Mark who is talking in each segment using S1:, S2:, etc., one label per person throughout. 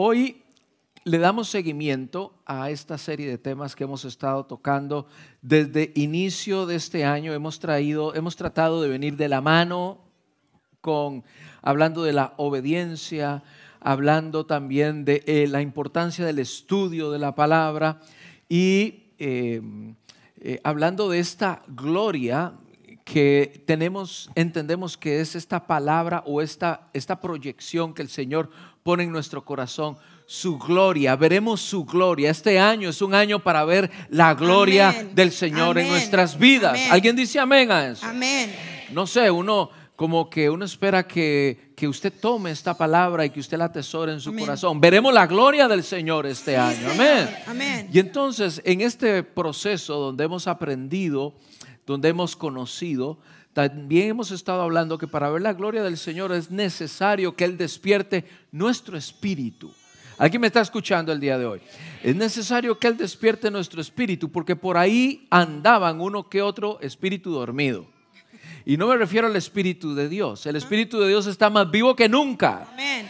S1: hoy le damos seguimiento a esta serie de temas que hemos estado tocando desde inicio de este año. Hemos traído, hemos tratado de venir de la mano con hablando de la obediencia, hablando también de eh, la importancia del estudio de la palabra y eh, eh, hablando de esta gloria que tenemos, entendemos que es esta palabra o esta, esta proyección que el Señor pone en nuestro corazón, su gloria, veremos su gloria. Este año es un año para ver la gloria del Señor en nuestras vidas. ¿Alguien dice amén a eso?
S2: Amén.
S1: No sé, uno como que uno espera que, que, usted tome esta palabra y que usted la atesore en su corazón. Veremos la gloria del Señor este año. Amén.
S2: Amén.
S1: Y entonces, en este proceso donde hemos aprendido, donde hemos conocido, también hemos estado hablando que para ver la gloria del Señor es necesario que Él despierte nuestro espíritu. Alguien me está escuchando el día de hoy. Es necesario que Él despierte nuestro espíritu porque por ahí andaban uno que otro espíritu dormido. Y no me refiero al Espíritu de Dios. El Espíritu de Dios está más vivo que nunca.
S2: Amén.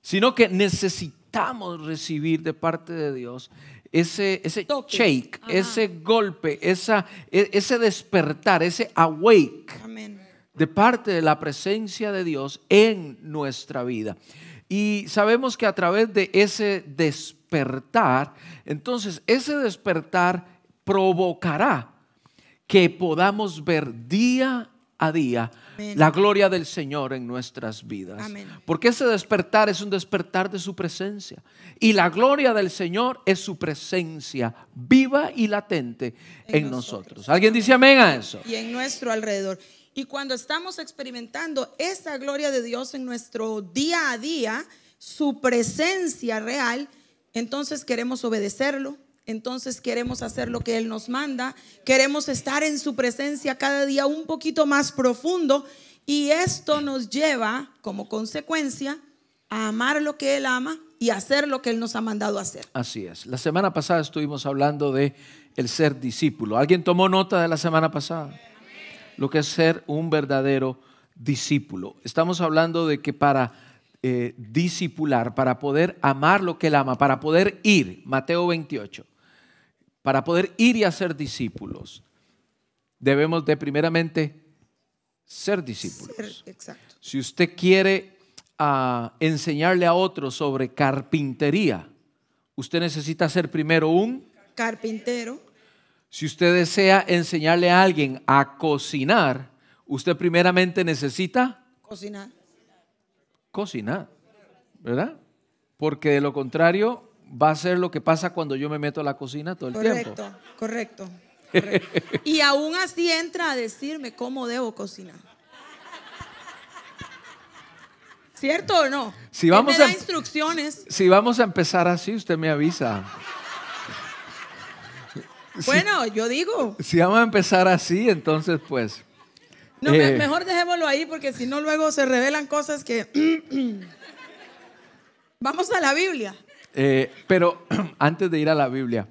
S1: Sino que necesitamos recibir de parte de Dios ese, ese shake, ese golpe, esa, e, ese despertar, ese awake de parte de la presencia de Dios en nuestra vida. Y sabemos que a través de ese despertar, entonces ese despertar provocará que podamos ver día a día la gloria del Señor en nuestras vidas. Porque ese despertar es un despertar de su presencia. Y la gloria del Señor es su presencia viva y latente en, nosotros. ¿Alguien dice amén a eso?
S2: Y en nuestro alrededor. Y cuando estamos experimentando esa gloria de Dios en nuestro día a día, su presencia real, entonces queremos obedecerlo, entonces queremos hacer lo que Él nos manda, queremos estar en su presencia cada día un poquito más profundo y esto nos lleva como consecuencia a amar lo que Él ama y hacer lo que Él nos ha mandado hacer.
S1: Así es. La semana pasada estuvimos hablando de el ser discípulo. ¿Alguien tomó nota de la semana pasada? Lo que es ser un verdadero discípulo. Estamos hablando de que para eh, discipular, para poder amar lo que Él ama, para poder ir, Mateo 28, para poder ir y hacer discípulos, debemos de primeramente ser discípulos. Si usted quiere ah, enseñarle a otros sobre carpintería, usted necesita ser primero un
S2: carpintero.
S1: Si usted desea enseñarle a alguien a cocinar, usted primeramente necesita
S2: cocinar.
S1: Cocinar, ¿verdad? Porque de lo contrario, va a ser lo que pasa cuando yo me meto a la cocina todo el
S2: tiempo. Correcto, correcto. y aún así entra a decirme cómo debo cocinar. ¿Cierto o no?
S1: Si vamos a,
S2: em- instrucciones.
S1: Si vamos a empezar así, usted me avisa.
S2: Bueno, yo digo.
S1: Si vamos a empezar así, entonces pues.
S2: No, eh, mejor dejémoslo ahí porque si no luego se revelan cosas que... vamos a la Biblia.
S1: Eh, pero antes de ir a la Biblia,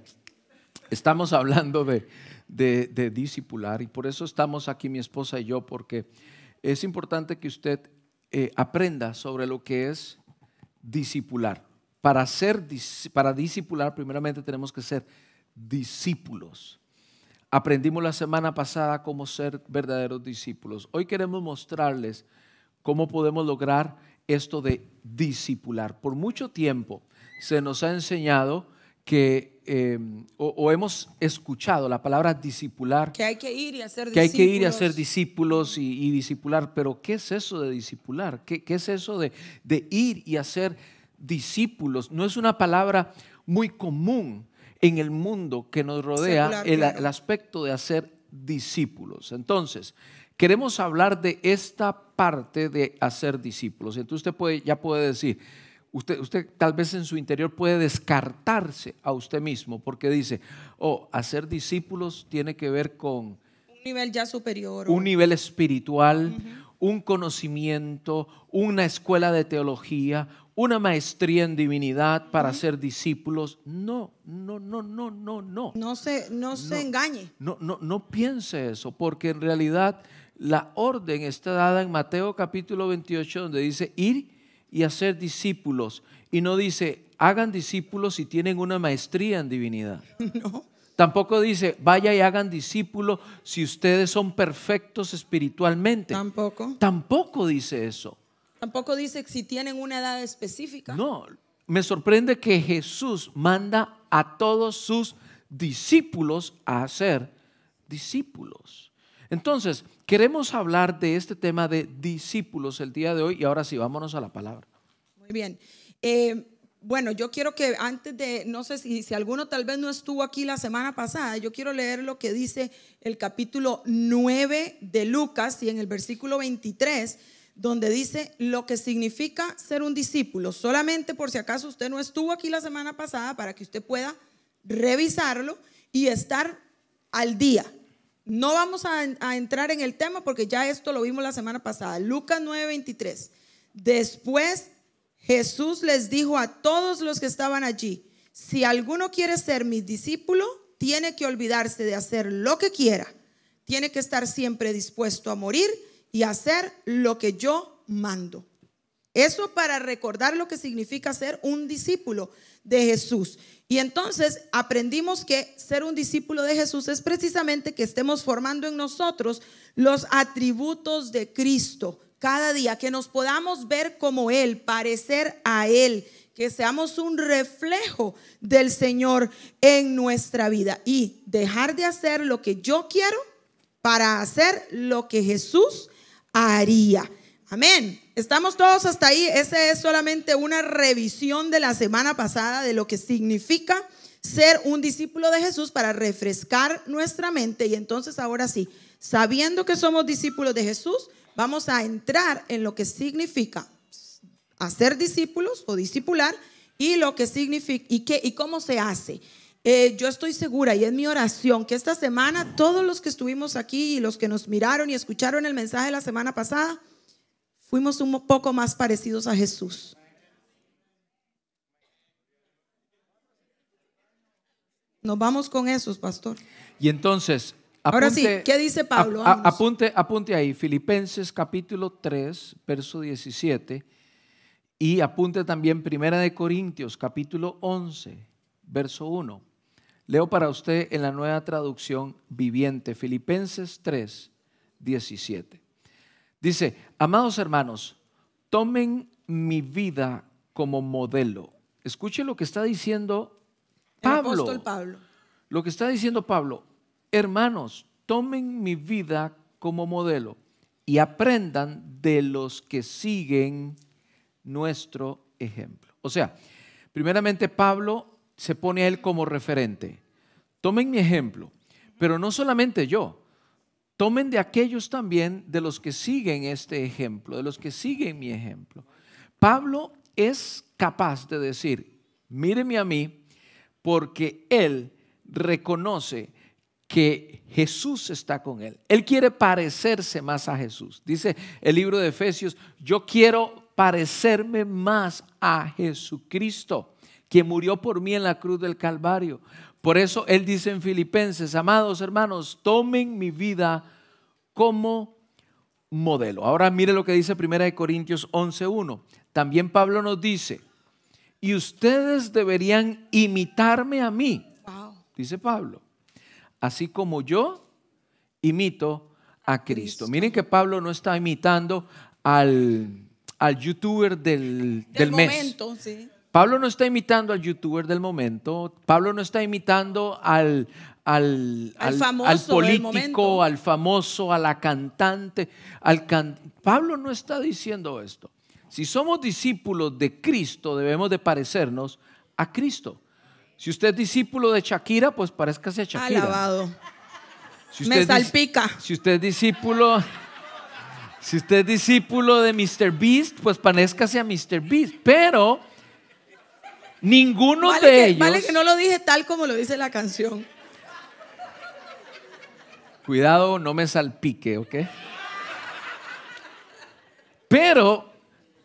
S1: estamos hablando de, de, discipular y por eso estamos aquí mi esposa y yo, porque es importante que usted eh, aprenda sobre lo que es discipular. Para, ser, para discipular, primeramente tenemos que ser discípulos. Aprendimos la semana pasada cómo ser verdaderos discípulos. Hoy queremos mostrarles cómo podemos lograr esto de discipular. Por mucho tiempo se nos ha enseñado que, eh, o, hemos escuchado la palabra discipular.
S2: Que hay que ir y hacer
S1: discípulos. Que hay que ir y hacer discípulos y, discipular. Pero ¿qué es eso de discipular? ¿Qué, qué es eso de, de, ir y hacer discípulos? No es una palabra muy común en el mundo que nos rodea el, el aspecto de hacer discípulos. Entonces, queremos hablar de esta parte de hacer discípulos. Entonces usted puede, ya puede decir, Usted, usted, tal vez en su interior puede descartarse a usted mismo porque dice, oh, hacer discípulos tiene que ver con un
S2: nivel ya superior.
S1: Un nivel espiritual, un conocimiento, una escuela de teología, una maestría en divinidad para ser discípulos. No, no, no, no, no, no.
S2: No se, no se engañe.
S1: No, no, no piense eso, porque en realidad la orden está dada en Mateo capítulo 28 donde dice ir y hacer discípulos. Y no dice, hagan discípulos si tienen una maestría en divinidad. No. Tampoco dice, vaya y hagan discípulos si ustedes son perfectos espiritualmente.
S2: Tampoco.
S1: Tampoco dice eso.
S2: Tampoco dice si tienen una edad específica.
S1: No, me sorprende que Jesús manda a todos sus discípulos a ser discípulos. Entonces, queremos hablar de este tema de discípulos el día de hoy y ahora sí, vámonos a la palabra.
S2: Muy bien. Eh, bueno, yo quiero que antes de, no sé si, si alguno tal vez no estuvo aquí la semana pasada, yo quiero leer lo que dice el capítulo 9 de Lucas y en el versículo 23, donde dice lo que significa ser un discípulo. Solamente por si acaso usted no estuvo aquí la semana pasada, para que usted pueda revisarlo y estar al día. No vamos a, entrar en el tema porque ya esto lo vimos la semana pasada. Lucas 9:23. Después Jesús les dijo a todos los que estaban allí, si alguno quiere ser mi discípulo, tiene que olvidarse de hacer lo que quiera, tiene que estar siempre dispuesto a morir y hacer lo que yo mando. Eso para recordar lo que significa ser un discípulo de Jesús. Y entonces aprendimos que ser un discípulo de Jesús es precisamente que estemos formando en nosotros los atributos de Cristo, cada día, que nos podamos ver como Él, parecer a Él, que seamos un reflejo del Señor en nuestra vida y dejar de hacer lo que yo quiero para hacer lo que Jesús haría. Amén. Estamos todos hasta ahí. Esa es solamente una revisión de la semana pasada de lo que significa ser un discípulo de Jesús para refrescar nuestra mente. Y entonces ahora sí, sabiendo que somos discípulos de Jesús, vamos a entrar en lo que significa hacer discípulos o discipular y lo que significa y, qué, y cómo se hace. Eh, yo estoy segura y es mi oración que esta semana todos los que estuvimos aquí y los que nos miraron y escucharon el mensaje la semana pasada, fuimos un poco más parecidos a Jesús. Nos vamos con esos, pastor.
S1: Y entonces,
S2: Ahora sí, ¿qué dice Pablo?
S1: apunte, apunte ahí, Filipenses capítulo 3, verso 17. Y apunte también Primera de Corintios capítulo 11, verso 1. Leo para usted en la nueva traducción viviente, Filipenses 3, 17. Dice, amados hermanos, tomen mi vida como modelo. Escuche lo que está diciendo Pablo.
S2: Pablo.
S1: Lo que está diciendo Pablo, hermanos, tomen mi vida como modelo y aprendan de los que siguen nuestro ejemplo. O sea, primeramente Pablo se pone a él como referente. Tomen mi ejemplo, pero no solamente yo, tomen de aquellos también de los que siguen este ejemplo, de los que siguen mi ejemplo. Pablo es capaz de decir, míreme a mí, porque él reconoce que Jesús está con él. Él quiere parecerse más a Jesús. Dice el libro de Efesios, yo quiero parecerme más a Jesucristo, quien murió por mí en la cruz del Calvario. Por eso él dice en Filipenses, amados hermanos, tomen mi vida como modelo. Ahora mire lo que dice 1 Corintios 11.1. También Pablo nos dice, y ustedes deberían imitarme a mí, dice Pablo así como yo imito a Cristo. Miren que Pablo no está imitando al, al youtuber del, del,
S2: momento, Sí.
S1: Pablo no está imitando al youtuber del momento, Pablo no está imitando al, al, al, al político, al famoso, a la cantante. Al Pablo no está diciendo esto. Si somos discípulos de Cristo, debemos de parecernos a Cristo. Si usted es discípulo de Shakira, pues parezcase a Shakira.
S2: Alabado. Me salpica.
S1: Si usted es discípulo, si usted es discípulo de Mr. Beast, pues parezcase a Mr. Beast. Pero ninguno de ellos.
S2: Vale que no lo dije tal como lo dice la canción.
S1: Cuidado, no me salpique, ¿ok? Pero,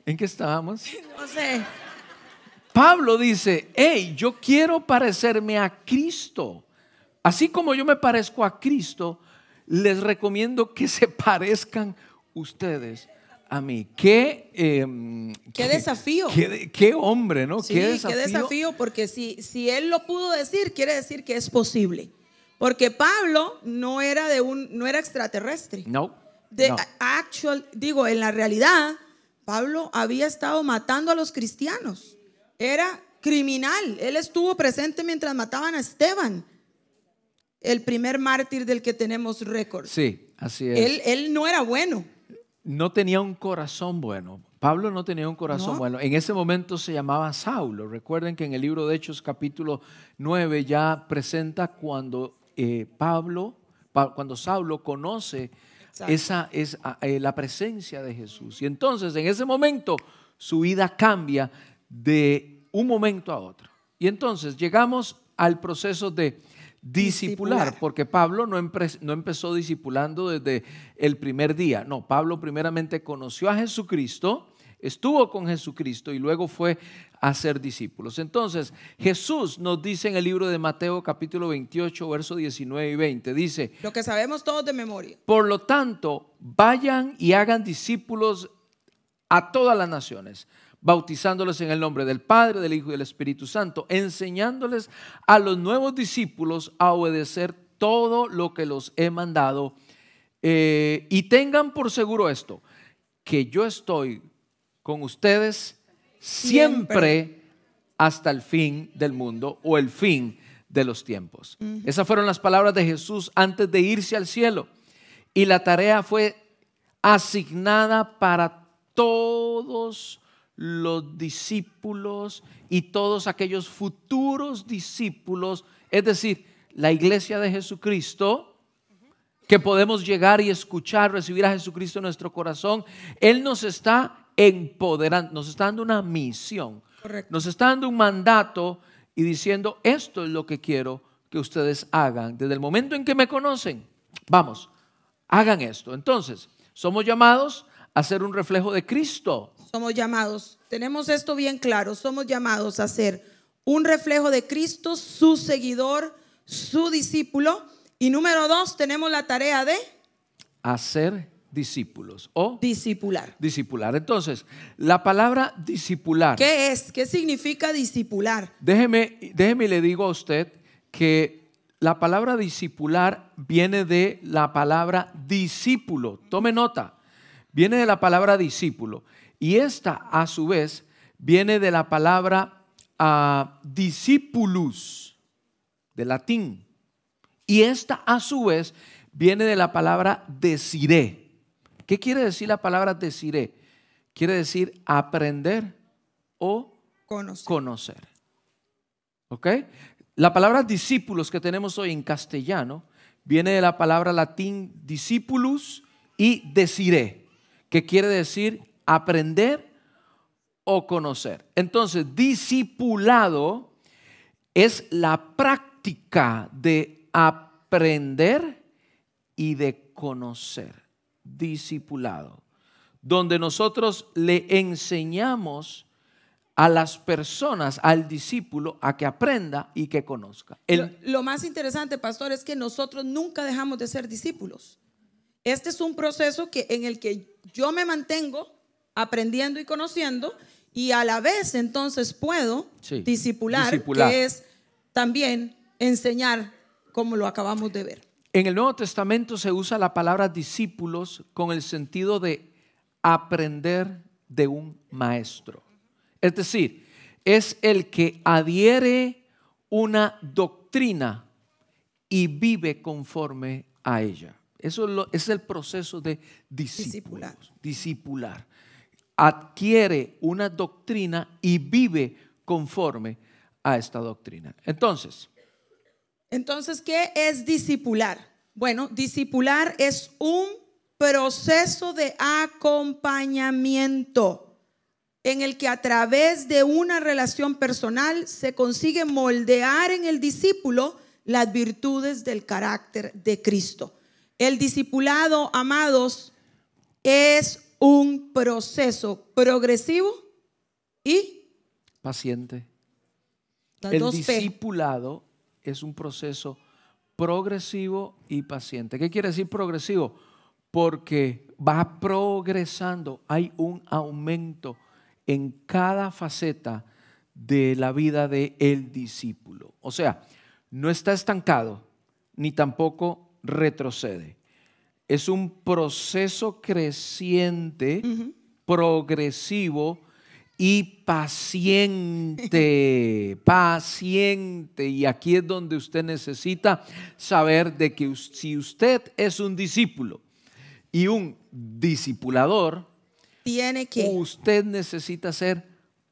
S1: ¿en qué estábamos?
S2: No sé.
S1: Pablo dice, hey, yo quiero parecerme a Cristo. Así como yo me parezco a Cristo, les recomiendo que se parezcan ustedes a mí. Qué, em,
S2: qué desafío.
S1: Qué, hombre, ¿no?
S2: Sí, qué desafío. Qué desafío, porque si, si él lo pudo decir, quiere decir que es posible. Porque Pablo no era de un, no era extraterrestre.
S1: No.
S2: De actual, digo, en la realidad, Pablo había estado matando a los cristianos. Era criminal. Él estuvo presente mientras mataban a Esteban, el primer mártir del que tenemos récord.
S1: Sí, así es.
S2: Él, él no era bueno.
S1: No tenía un corazón bueno. Pablo no tenía un corazón bueno. En ese momento se llamaba Saulo. Recuerden que en el libro de Hechos capítulo 9 ya presenta cuando eh, Pablo, cuando Saulo conoce esa es eh, la presencia de Jesús. Y entonces en ese momento su vida cambia de un momento a otro. Y entonces llegamos al proceso de discipular, porque Pablo no, no empezó discipulando desde el primer día. No, Pablo primeramente conoció a Jesucristo, estuvo con Jesucristo y luego fue a ser discípulos. Entonces, Jesús nos dice en el libro de Mateo capítulo 28, verso 19 y 20, dice,
S2: lo que sabemos todos de memoria.
S1: Por lo tanto, vayan y hagan discípulos a todas las naciones bautizándoles en el nombre del Padre, del Hijo y del Espíritu Santo, enseñándoles a los nuevos discípulos a obedecer todo lo que los he mandado. Eh, y tengan por seguro esto, que yo estoy con ustedes siempre, hasta el fin del mundo o el fin de los tiempos. Esas fueron las palabras de Jesús antes de irse al cielo. Y la tarea fue asignada para todos los discípulos y todos aquellos futuros discípulos, es decir, la iglesia de Jesucristo, que podemos llegar y escuchar, recibir a Jesucristo en nuestro corazón, Él nos está empoderando, nos está dando una misión, nos está dando un mandato y diciendo, esto es lo que quiero que ustedes hagan. Desde el momento en que me conocen, vamos, hagan esto. Entonces, somos llamados a ser un reflejo de Cristo
S2: somos llamados, tenemos esto bien claro, somos llamados a ser un reflejo de Cristo, su seguidor, su discípulo. Y número dos, tenemos la tarea de
S1: hacer discípulos o
S2: discipular.
S1: Discipular. Entonces, la palabra discipular.
S2: ¿Qué es? ¿Qué significa discipular?
S1: Déjeme, déjeme le digo a usted que la palabra discipular viene de la palabra discípulo. Tome nota. Viene de la palabra discípulo. Y esta, a su vez, viene de la palabra uh, discipulus, de latín. Y esta, a su vez, viene de la palabra deciré. ¿Qué quiere decir la palabra deciré? Quiere decir aprender o
S2: conocer.
S1: conocer. ¿Ok? La palabra discípulos que tenemos hoy en castellano viene de la palabra latín discipulus y deciré, que quiere decir aprender o conocer. Entonces, discipulado es la práctica de aprender y de conocer. Discipulado. Donde nosotros le enseñamos a las personas, al discípulo, a que aprenda y que conozca.
S2: lo, más interesante, pastor, es que nosotros nunca dejamos de ser discípulos. Este es un proceso que, en el que yo me mantengo aprendiendo y conociendo y a la vez entonces puedo discipular, que es también enseñar como lo acabamos de ver.
S1: En el Nuevo Testamento se usa la palabra discípulos con el sentido de aprender de un maestro. Es decir, es el que adhiere una doctrina y vive conforme a ella. Eso es, el proceso de discipular. discipular adquiere una doctrina y vive conforme a esta doctrina. Entonces.
S2: Entonces, ¿qué es discipular? Bueno, discipular es un proceso de acompañamiento en el que a través de una relación personal se consigue moldear en el discípulo las virtudes del carácter de Cristo. El discipulado, amados, es un proceso progresivo y
S1: paciente. El discipulado es un proceso progresivo y paciente. ¿Qué quiere decir progresivo? Porque va progresando, hay un aumento en cada faceta de la vida del el discípulo. O sea, no está estancado ni tampoco retrocede. Es un proceso creciente, progresivo y paciente, paciente. Y aquí es donde usted necesita saber de que si usted es un discípulo y un discipulador,
S2: tiene que
S1: usted necesita ser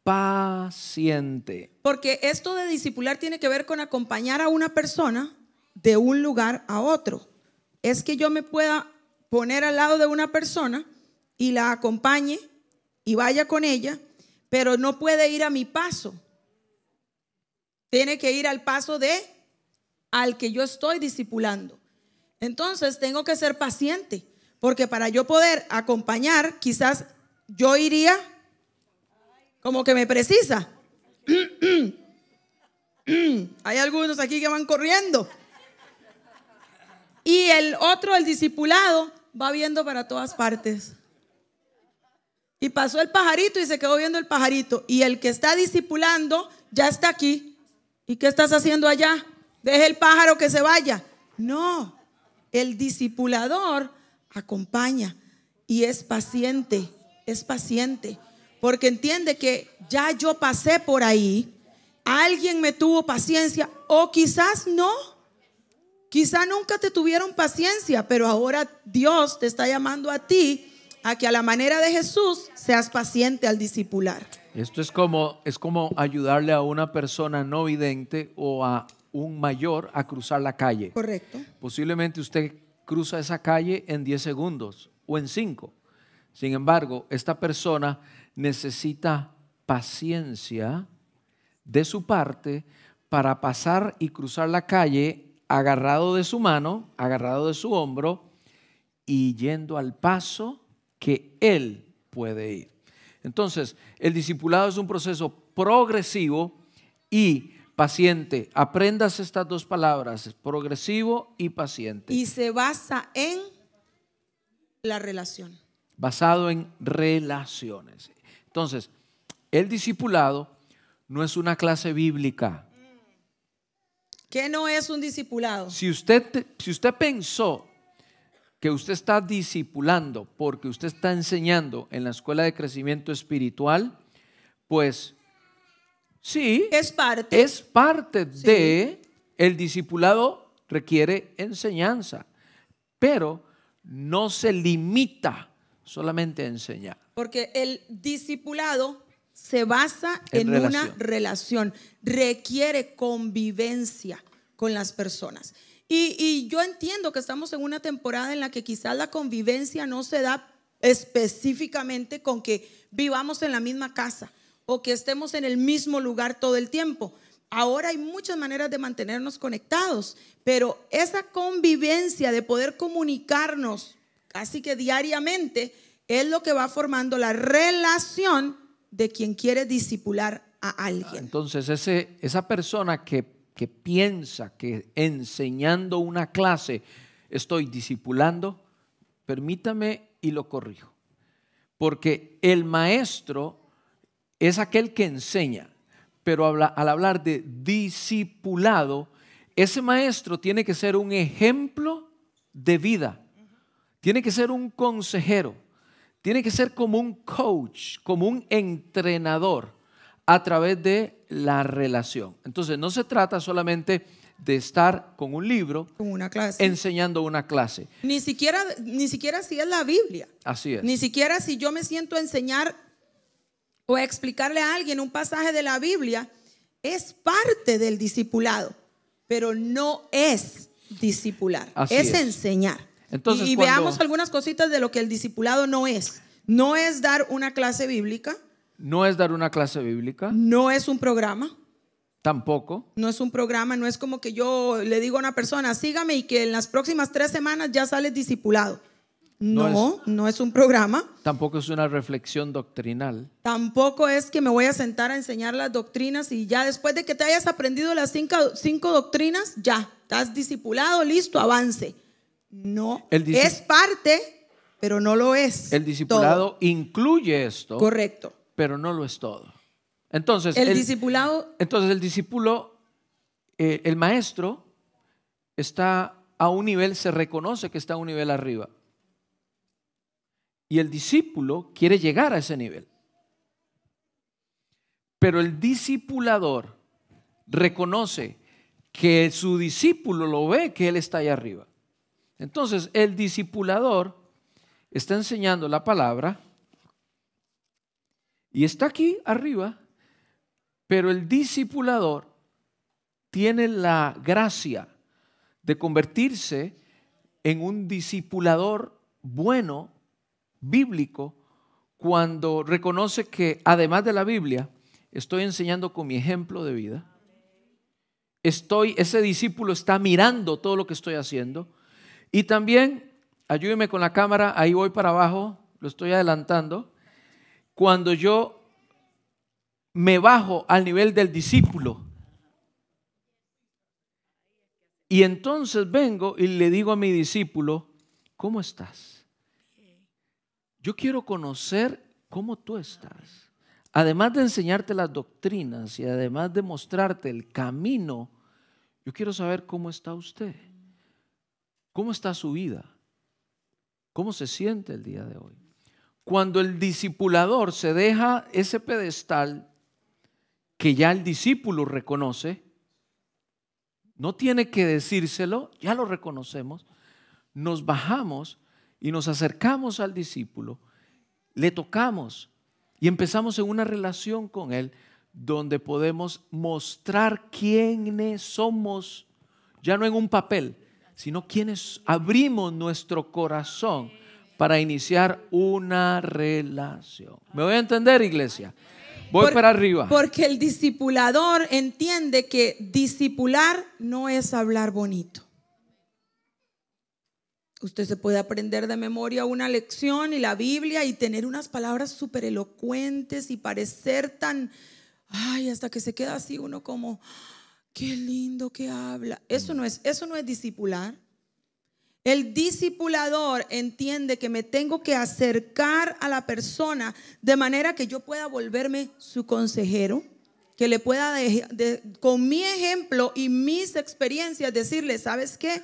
S1: paciente.
S2: Porque esto de discipular tiene que ver con acompañar a una persona de un lugar a otro. Es que yo me pueda poner al lado de una persona y la acompañe y vaya con ella, pero no puede ir a mi paso. Tiene que ir al paso de al que yo estoy discipulando. Entonces tengo que ser paciente, porque para yo poder acompañar, quizás yo iría como que me precisa. Hay algunos aquí que van corriendo. Y el otro, el discipulado, va viendo para todas partes. Y pasó el pajarito y se quedó viendo el pajarito. Y el que está discipulando ya está aquí. ¿Y qué estás haciendo allá? Deje el pájaro que se vaya. No, el discipulador acompaña y es paciente, es paciente porque entiende que ya yo pasé por ahí, alguien me tuvo paciencia o quizás no. Quizás nunca te tuvieron paciencia, pero ahora Dios te está llamando a ti a que a la manera de Jesús seas paciente al discipular.
S1: Esto es como, es como ayudarle a una persona no vidente o a un mayor a cruzar la calle.
S2: Correcto.
S1: Posiblemente usted cruza esa calle en 10 segundos o en 5. Sin embargo, esta persona necesita paciencia de su parte para pasar y cruzar la calle agarrado de su mano, agarrado de su hombro y yendo al paso que él puede ir. Entonces, el discipulado es un proceso progresivo y paciente. Aprendas estas dos palabras, progresivo y paciente.
S2: Y se basa en la relación.
S1: Basado en relaciones. Entonces, el discipulado no es una clase bíblica.
S2: ¿Qué no es un discipulado?
S1: Si usted, si usted pensó que usted está discipulando porque usted está enseñando en la escuela de crecimiento espiritual, pues sí,
S2: es parte.
S1: Es parte de el discipulado requiere enseñanza, pero no se limita solamente a enseñar.
S2: Porque el discipulado se basa en, una relación, requiere convivencia con las personas. Y, yo entiendo que estamos en una temporada en la que quizás la convivencia no se da específicamente con que vivamos en la misma casa o que estemos en el mismo lugar todo el tiempo. Ahora hay muchas maneras de mantenernos conectados, pero esa convivencia de poder comunicarnos casi que diariamente es lo que va formando la relación de quien quiere disipular a alguien.
S1: Entonces, esa persona que, que piensa que enseñando una clase estoy disipulando, permítame y lo corrijo. Porque el maestro es aquel que enseña, pero al hablar de discipulado, ese maestro tiene que ser un ejemplo de vida, tiene que ser un consejero tiene que ser como un coach, como un entrenador a través de la relación. Entonces, no se trata solamente de estar con un libro,
S2: una clase.
S1: enseñando una clase.
S2: Ni siquiera, ni siquiera si es la Biblia.
S1: Así es.
S2: Ni siquiera si yo me siento a enseñar o a explicarle a alguien un pasaje de la Biblia, es parte del discipulado, pero no es discipular, es, enseñar y, veamos algunas cositas de lo que el discipulado no es. No es dar una clase bíblica.
S1: No es dar una clase bíblica.
S2: No es un programa.
S1: Tampoco.
S2: No es un programa, no es como que yo le digo a una persona, sígame y que en las próximas tres semanas ya sales discipulado. No, no es, no es, un programa.
S1: Tampoco es una reflexión doctrinal.
S2: Tampoco es que me voy a sentar a enseñar las doctrinas y ya después de que te hayas aprendido las cinco, cinco doctrinas, ya, estás discipulado, listo, avance. No, es parte, pero no lo es.
S1: El discipulado incluye esto.
S2: Correcto.
S1: pero no lo es todo. Entonces,
S2: el, discipulado.
S1: Entonces, el discípulo, eh, el maestro, está a un nivel, se reconoce que está a un nivel arriba. Y el discípulo quiere llegar a ese nivel. Pero el discipulador reconoce que su discípulo lo ve que él está allá arriba. Entonces, el discipulador está enseñando la palabra y está aquí arriba, pero el discipulador tiene la gracia de convertirse en un discipulador bueno, bíblico, cuando reconoce que además de la Biblia, estoy enseñando con mi ejemplo de vida. Estoy, ese discípulo está mirando todo lo que estoy haciendo. Y también, ayúdeme con la cámara, ahí voy para abajo, lo estoy adelantando. Cuando yo me bajo al nivel del discípulo, y entonces vengo y le digo a mi discípulo, ¿cómo estás? Yo quiero conocer cómo tú estás. Además de enseñarte las doctrinas y además de mostrarte el camino, yo quiero saber cómo está usted. ¿Cómo está su vida? ¿Cómo se siente el día de hoy? Cuando el discipulador se deja ese pedestal que ya el discípulo reconoce, no tiene que decírselo, ya lo reconocemos, nos bajamos y nos acercamos al discípulo, le tocamos y empezamos en una relación con él donde podemos mostrar quiénes somos, ya no en un papel, sino quienes abrimos nuestro corazón para iniciar una relación. ¿Me voy a entender, iglesia? Voy para arriba.
S2: Porque el discipulador entiende que discipular no es hablar bonito. Usted se puede aprender de memoria una lección y la Biblia y tener unas palabras súper elocuentes y parecer tan, ay, hasta que se queda así uno como, qué lindo que habla. Eso no es, eso no es discipular. El discipulador entiende que me tengo que acercar a la persona de manera que yo pueda volverme su consejero, que le pueda, con mi ejemplo y mis experiencias, decirle, ¿sabes qué?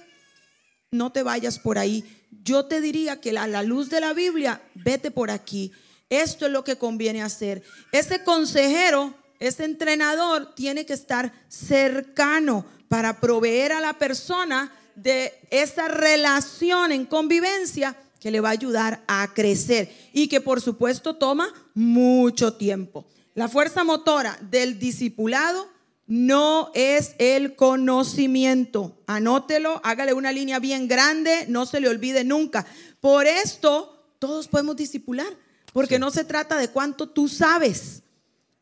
S2: No te vayas por ahí. Yo te diría que a la luz de la Biblia, vete por aquí. Esto es lo que conviene hacer. Ese consejero, ese entrenador tiene que estar cercano para proveer a la persona de esa relación en convivencia que le va a ayudar a crecer y que por supuesto toma mucho tiempo. La fuerza motora del discipulado no es el conocimiento. Anótelo, hágale una línea bien grande, no se le olvide nunca. Por esto todos podemos discipular, porque no se trata de cuánto tú sabes.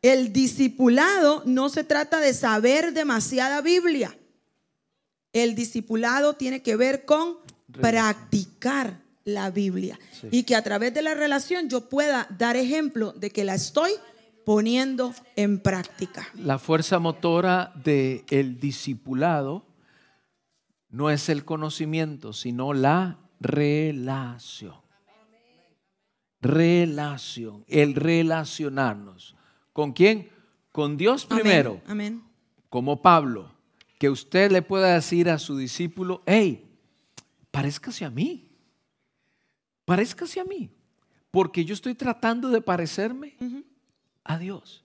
S2: El discipulado no se trata de saber demasiada Biblia. El discipulado tiene que ver con practicar la Biblia y que a través de la relación yo pueda dar ejemplo de que la estoy poniendo en práctica.
S1: La fuerza motora del el discipulado no es el conocimiento, sino la relación. Relación, el relacionarnos. ¿Con quién? Con Dios primero.
S2: Amén.
S1: Como Pablo que usted le pueda decir a su discípulo, hey, parezcase a mí, parezcase a mí, porque yo estoy tratando de parecerme a Dios.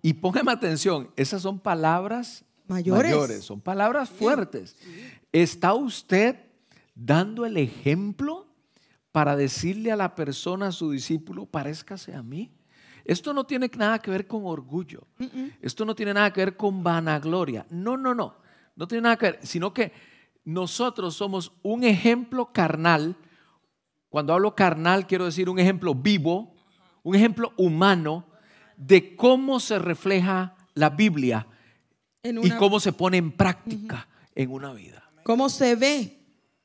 S1: Y póngame atención, esas son palabras mayores, son palabras fuertes. ¿Está usted dando el ejemplo para decirle a la persona, a su discípulo, parezcase a mí? Esto no tiene nada que ver con orgullo. Esto no tiene nada que ver con vanagloria. No, no, no. No tiene nada que ver, sino que nosotros somos un ejemplo carnal. Cuando hablo carnal, quiero decir un ejemplo vivo, un ejemplo humano de cómo se refleja la Biblia y cómo se pone en práctica en una vida.
S2: Cómo se ve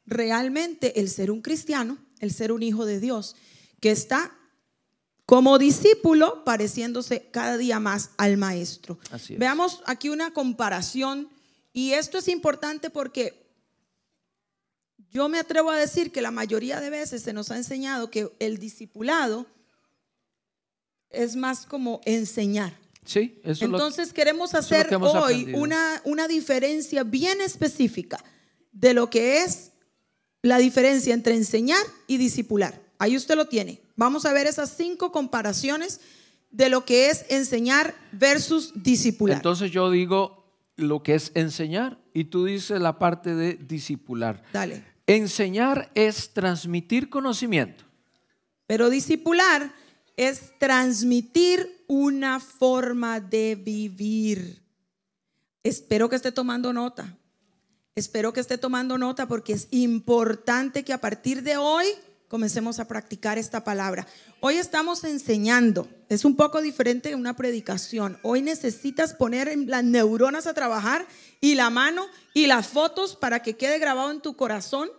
S2: realmente el ser un cristiano, el ser un hijo de Dios, que está como discípulo pareciéndose cada día más al maestro. Veamos aquí una comparación y esto es importante porque yo me atrevo a decir que la mayoría de veces se nos ha enseñado que el discipulado es más como enseñar.
S1: Sí, eso
S2: Entonces queremos hacer hoy una, una diferencia bien específica de lo que es la diferencia entre enseñar y discipular. Ahí usted lo tiene. Vamos a ver esas cinco comparaciones de lo que es enseñar versus discipular.
S1: Entonces yo digo lo que es enseñar y tú dices la parte de discipular.
S2: Dale.
S1: Enseñar es transmitir conocimiento.
S2: Pero discipular es transmitir una forma de vivir. Espero que esté tomando nota. Espero que esté tomando nota porque es importante que a partir de hoy comencemos a practicar esta palabra. Hoy estamos enseñando, es un poco diferente de una predicación. Hoy necesitas poner las neuronas a trabajar y la mano y las fotos para que quede grabado en tu corazón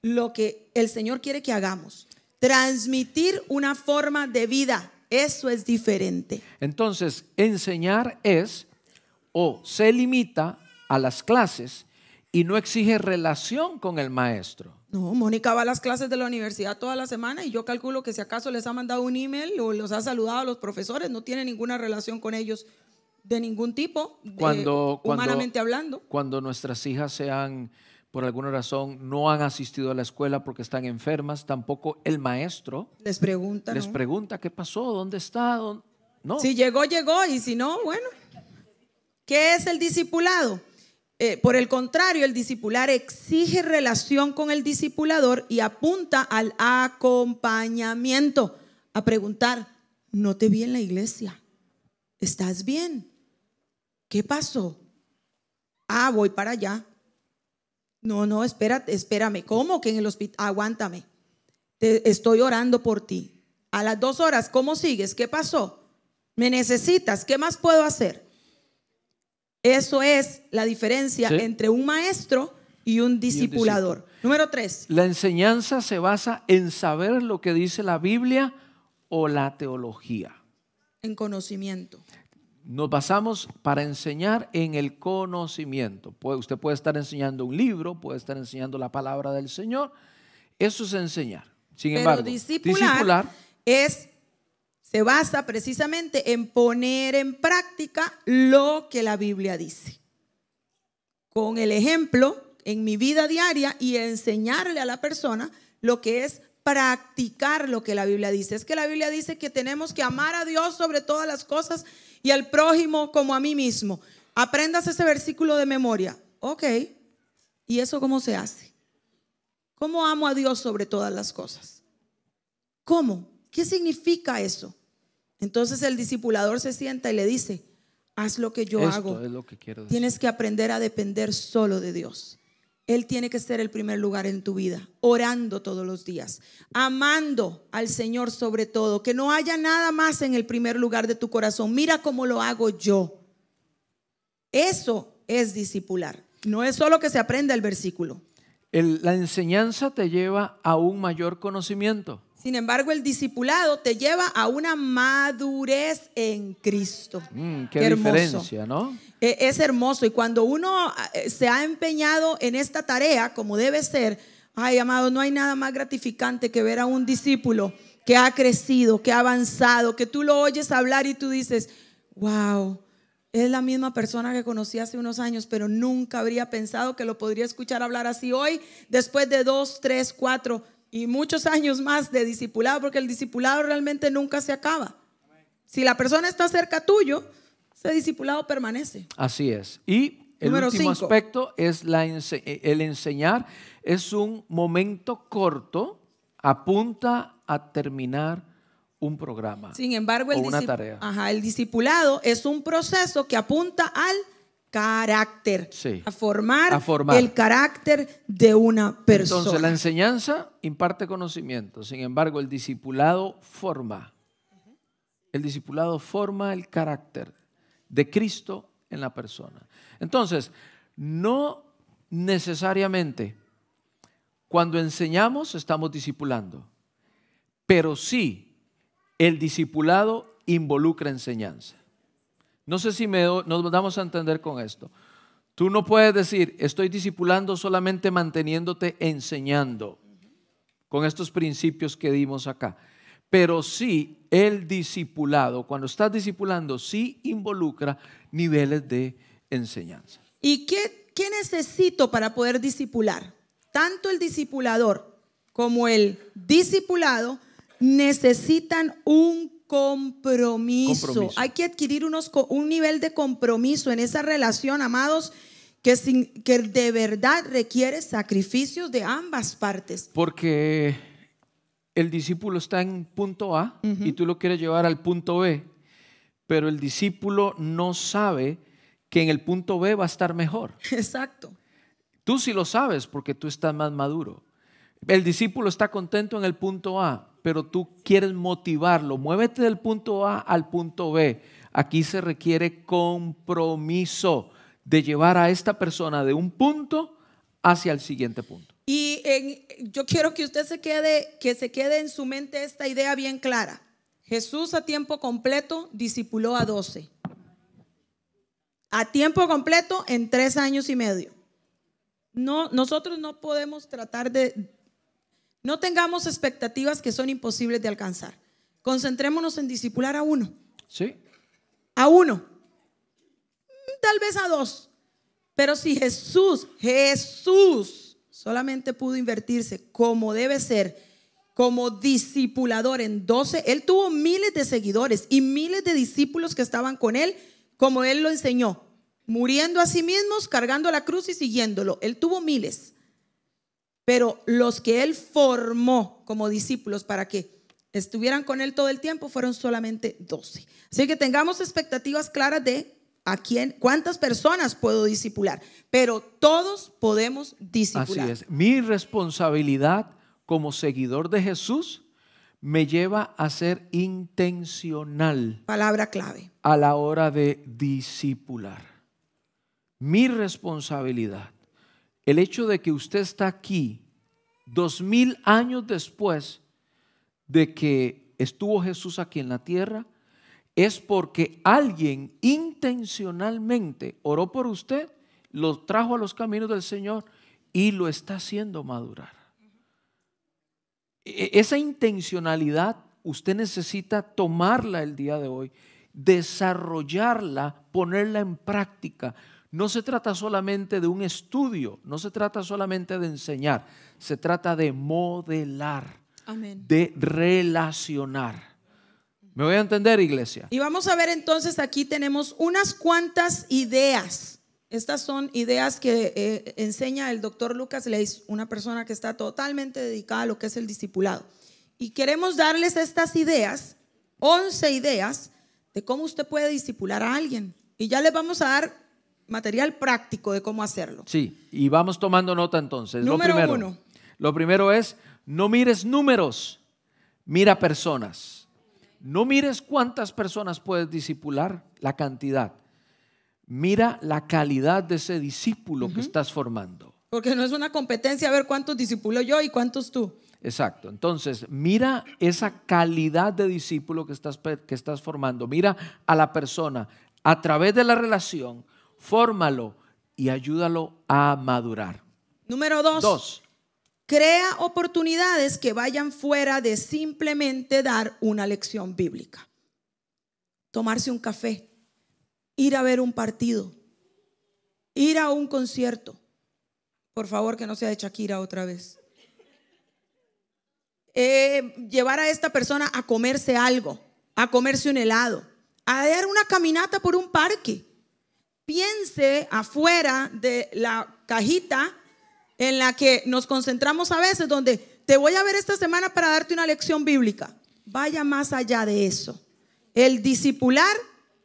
S2: lo que el Señor quiere que hagamos. Transmitir una forma de vida, eso es diferente.
S1: Entonces, enseñar es o se limita a las clases y no exige relación con el maestro.
S2: No, Mónica va a las clases de la universidad toda la semana y yo calculo que si acaso les ha mandado un email o los ha saludado a los profesores, no tiene ninguna relación con ellos de ningún tipo,
S1: cuando,
S2: humanamente hablando.
S1: Cuando nuestras hijas sean, por alguna razón, no han asistido a la escuela porque están enfermas, tampoco el maestro
S2: les pregunta.
S1: Les pregunta qué pasó, dónde está, no.
S2: Si llegó, llegó y si no, bueno. ¿Qué es el discipulado? Eh, por el contrario, el discipular exige relación con el discipulador y apunta al acompañamiento, a preguntar, no te vi en la iglesia, ¿estás bien? ¿Qué pasó? Ah, voy para allá. No, no, espérate, espérame. ¿Cómo que en el hospital? Aguántame. Te, estoy orando por ti. A las dos horas, ¿cómo sigues? ¿Qué pasó? ¿Me necesitas? ¿Qué más puedo hacer? Eso es la diferencia entre un maestro y un discipulador. Número tres.
S1: La enseñanza se basa en saber lo que dice la Biblia o la teología.
S2: En conocimiento.
S1: Nos basamos para enseñar en el conocimiento. usted puede estar enseñando un libro, puede estar enseñando la palabra del Señor. Eso es enseñar. Sin embargo,
S2: discipular es se basa precisamente en poner en práctica lo que la Biblia dice. Con el ejemplo en mi vida diaria y enseñarle a la persona lo que es practicar lo que la Biblia dice. Es que la Biblia dice que tenemos que amar a Dios sobre todas las cosas y al prójimo como a mí mismo. Aprendas ese versículo de memoria. Ok. ¿Y eso cómo se hace? ¿Cómo amo a Dios sobre todas las cosas? ¿Cómo? ¿Qué significa eso? Entonces el discipulador se sienta y le dice, haz lo que yo hago. Tienes que aprender a depender solo de Dios. Él tiene que ser el primer lugar en tu vida, orando todos los días, amando al Señor sobre todo, que no haya nada más en el primer lugar de tu corazón. Mira cómo lo hago yo. Eso es discipular. No es solo que se aprenda el versículo.
S1: La enseñanza te lleva a un mayor conocimiento.
S2: Sin embargo, el discipulado te lleva a una madurez en Cristo.
S1: Mm, qué, diferencia, ¿no?
S2: E, es hermoso. Y cuando uno eh, se ha empeñado en esta tarea, como debe ser, ay, amado, no hay nada más gratificante que ver a un discípulo que ha crecido, que ha avanzado, que tú lo oyes hablar y tú dices, wow, es la misma persona que conocí hace unos años, pero nunca habría pensado que lo podría escuchar hablar así hoy, después de dos, tres, cuatro y muchos años más de discipulado, porque el discipulado realmente nunca se acaba. Si la persona está cerca tuyo, ese discipulado permanece.
S1: Así es. Y el último aspecto es la, el enseñar. Es un momento corto, apunta a terminar un programa.
S2: Sin embargo, el,
S1: o una tarea.
S2: Ajá, el discipulado es un proceso que apunta al carácter, a, formar el carácter de una persona.
S1: Entonces, la enseñanza imparte conocimiento, sin embargo, el discipulado forma. El discipulado forma el carácter de Cristo en la persona. Entonces, no necesariamente cuando enseñamos estamos discipulando, pero sí el discipulado involucra enseñanza. No sé si me, nos damos a entender con esto. Tú no puedes decir, estoy discipulando solamente manteniéndote enseñando con estos principios que dimos acá. Pero sí, el discipulado, cuando estás discipulando, sí involucra niveles de enseñanza.
S2: ¿Y qué, qué necesito para poder discipular? Tanto el discipulador como el discipulado necesitan un compromiso. Hay que adquirir unos, un nivel de compromiso en esa relación, amados, que, que de verdad requiere sacrificios de ambas partes.
S1: Porque el discípulo está en punto A y tú lo quieres llevar al punto B, pero el discípulo no sabe que en el punto B va a estar mejor.
S2: Exacto.
S1: Tú sí lo sabes porque tú estás más maduro. El discípulo está contento en el punto A, pero tú quieres motivarlo. Muévete del punto A al punto B. Aquí se requiere compromiso de llevar a esta persona de un punto hacia el siguiente punto.
S2: Y yo quiero que usted se quede, que se quede en su mente esta idea bien clara. Jesús a tiempo completo discipuló a doce. A tiempo completo en tres años y medio. No, nosotros no podemos tratar de, no tengamos expectativas que son imposibles de alcanzar. Concentrémonos en discipular a uno.
S1: Sí.
S2: A uno. Tal vez a dos. Pero si Jesús, Jesús solamente pudo invertirse como debe ser, como discipulador en 12, él tuvo miles de seguidores y miles de discípulos que estaban con él, como él lo enseñó, muriendo a sí mismos, cargando la cruz y siguiéndolo. Él tuvo miles. Pero los que él formó como discípulos para que estuvieran con él todo el tiempo fueron solamente 12. Así que tengamos expectativas claras de a quién, cuántas personas puedo discipular, pero todos podemos discipular.
S1: Así es. Mi responsabilidad como seguidor de Jesús me lleva a ser intencional.
S2: Palabra clave.
S1: A la hora de discipular. Mi responsabilidad. El hecho de que usted está aquí dos mil años después de que estuvo Jesús aquí en la tierra, es porque alguien intencionalmente oró por usted, lo trajo a los caminos del Señor y lo está haciendo madurar. E-, esa intencionalidad usted necesita tomarla el día de hoy, desarrollarla, ponerla en práctica. No se trata solamente de un estudio, no se trata solamente de enseñar, se trata de modelar, de relacionar. ¿Me voy a entender, iglesia?
S2: Y vamos a ver entonces, aquí tenemos unas cuantas ideas. Estas son ideas que eh, enseña el doctor Lucas Leis, una persona que está totalmente dedicada a lo que es el discipulado. Y queremos darles estas ideas, 11 ideas, de cómo usted puede discipular a alguien. Y ya les vamos a dar material práctico de cómo hacerlo.
S1: Sí, y vamos tomando nota entonces.
S2: Número
S1: lo primero,
S2: uno.
S1: Lo primero es, no mires números, mira personas. No mires cuántas personas puedes discipular, la cantidad. Mira la calidad de ese discípulo que estás formando.
S2: Porque no es una competencia a ver cuántos discípulo yo y cuántos tú.
S1: Exacto. Entonces, mira esa calidad de discípulo que estás, que estás formando. Mira a la persona a través de la relación, fórmalo y ayúdalo a madurar.
S2: Número dos. Dos. Crea oportunidades que vayan fuera de simplemente dar una lección bíblica. Tomarse un café, ir a ver un partido, ir a un concierto. Por favor, que no sea de Shakira otra vez. Eh, llevar a esta persona a comerse algo, a comerse un helado, a dar una caminata por un parque. Piense afuera de la cajita en la que nos concentramos a veces, donde te voy a ver esta semana para darte una lección bíblica. Vaya más allá de eso. El discipular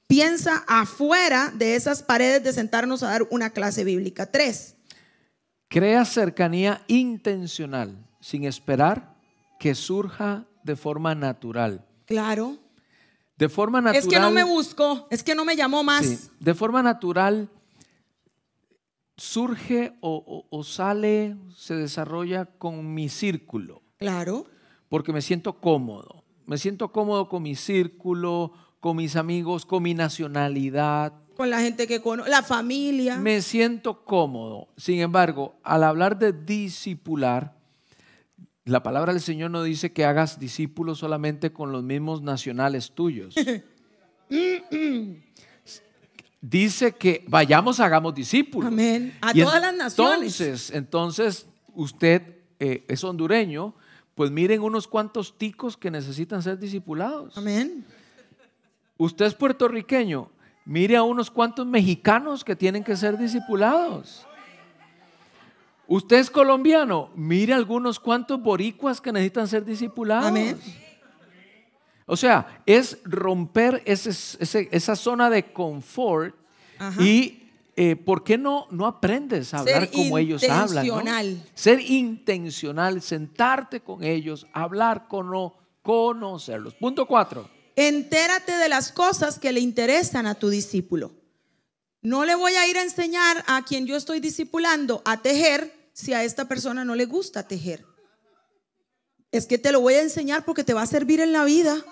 S2: piensa afuera de esas paredes de sentarnos a dar una clase bíblica. Tres.
S1: Crea cercanía intencional, sin esperar que surja de forma natural.
S2: Claro.
S1: De forma natural.
S2: Es que no me buscó, es que no me llamó más.
S1: de forma natural surge o, sale, se desarrolla con mi círculo.
S2: Claro.
S1: Porque me siento cómodo. Me siento cómodo con mi círculo, con mis amigos, con mi nacionalidad.
S2: Con la gente que conozco, la familia.
S1: Me siento cómodo. Sin embargo, al hablar de discipular, La palabra del Señor no dice que hagas discípulos solamente con los mismos nacionales tuyos. dice que vayamos, hagamos discípulos.
S2: Amén. A todas las naciones.
S1: Entonces, entonces usted eh, es hondureño, pues miren unos cuantos ticos que necesitan ser discipulados.
S2: Amén.
S1: Usted es puertorriqueño, mire a unos cuantos mexicanos que tienen que ser discipulados. Usted es colombiano, mire algunos cuantos boricuas que necesitan ser discipulados.
S2: Amén.
S1: O sea, es romper esa zona de confort y eh, ¿por qué no, no aprendes a hablar como ellos hablan? Ser intencional, sentarte con ellos, hablar con conocerlos. Punto cuatro.
S2: Entérate de las cosas que le interesan a tu discípulo. No le voy a ir a enseñar a quien yo estoy discipulando a tejer si a esta persona no le gusta tejer. Es que te lo voy a enseñar porque te va a servir en la vida.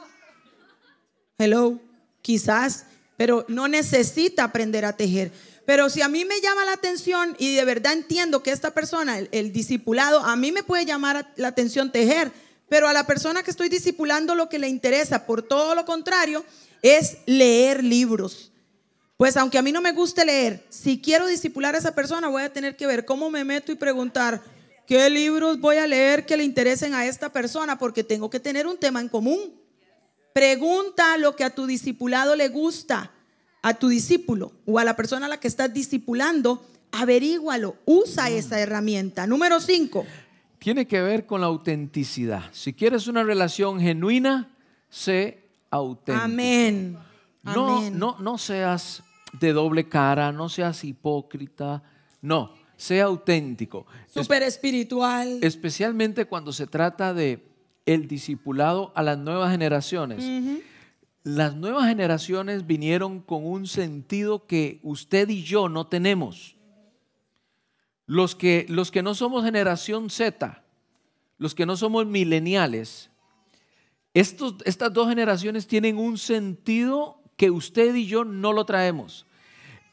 S2: Hello, quizás, pero no necesita aprender a tejer. Pero si a mí me llama la atención y de verdad entiendo que esta persona, el, discipulado, a mí me puede llamar la atención tejer, pero a la persona que estoy discipulando lo que le interesa, por todo lo contrario, es leer libros. Pues aunque a mí no me guste leer, si quiero discipular a esa persona, voy a tener que ver cómo me meto y preguntar qué libros voy a leer que le interesen a esta persona, porque tengo que tener un tema en común. Pregunta lo que a tu discipulado le gusta a tu discípulo o a la persona a la que estás discipulando, averígualo, usa mm. esa herramienta. Número cinco.
S1: Tiene que ver con la autenticidad. Si quieres una relación genuina, sé auténtico.
S2: Amén.
S1: No, no, no seas de doble cara, no seas hipócrita, no, sea auténtico.
S2: Súper espiritual.
S1: Especialmente cuando se trata de el discipulado a las nuevas generaciones las nuevas generaciones vinieron con un sentido que usted y yo no tenemos. Los que, los que no somos generación Z, los que no somos mileniales, estos, estas dos generaciones tienen un sentido que usted y yo no lo traemos.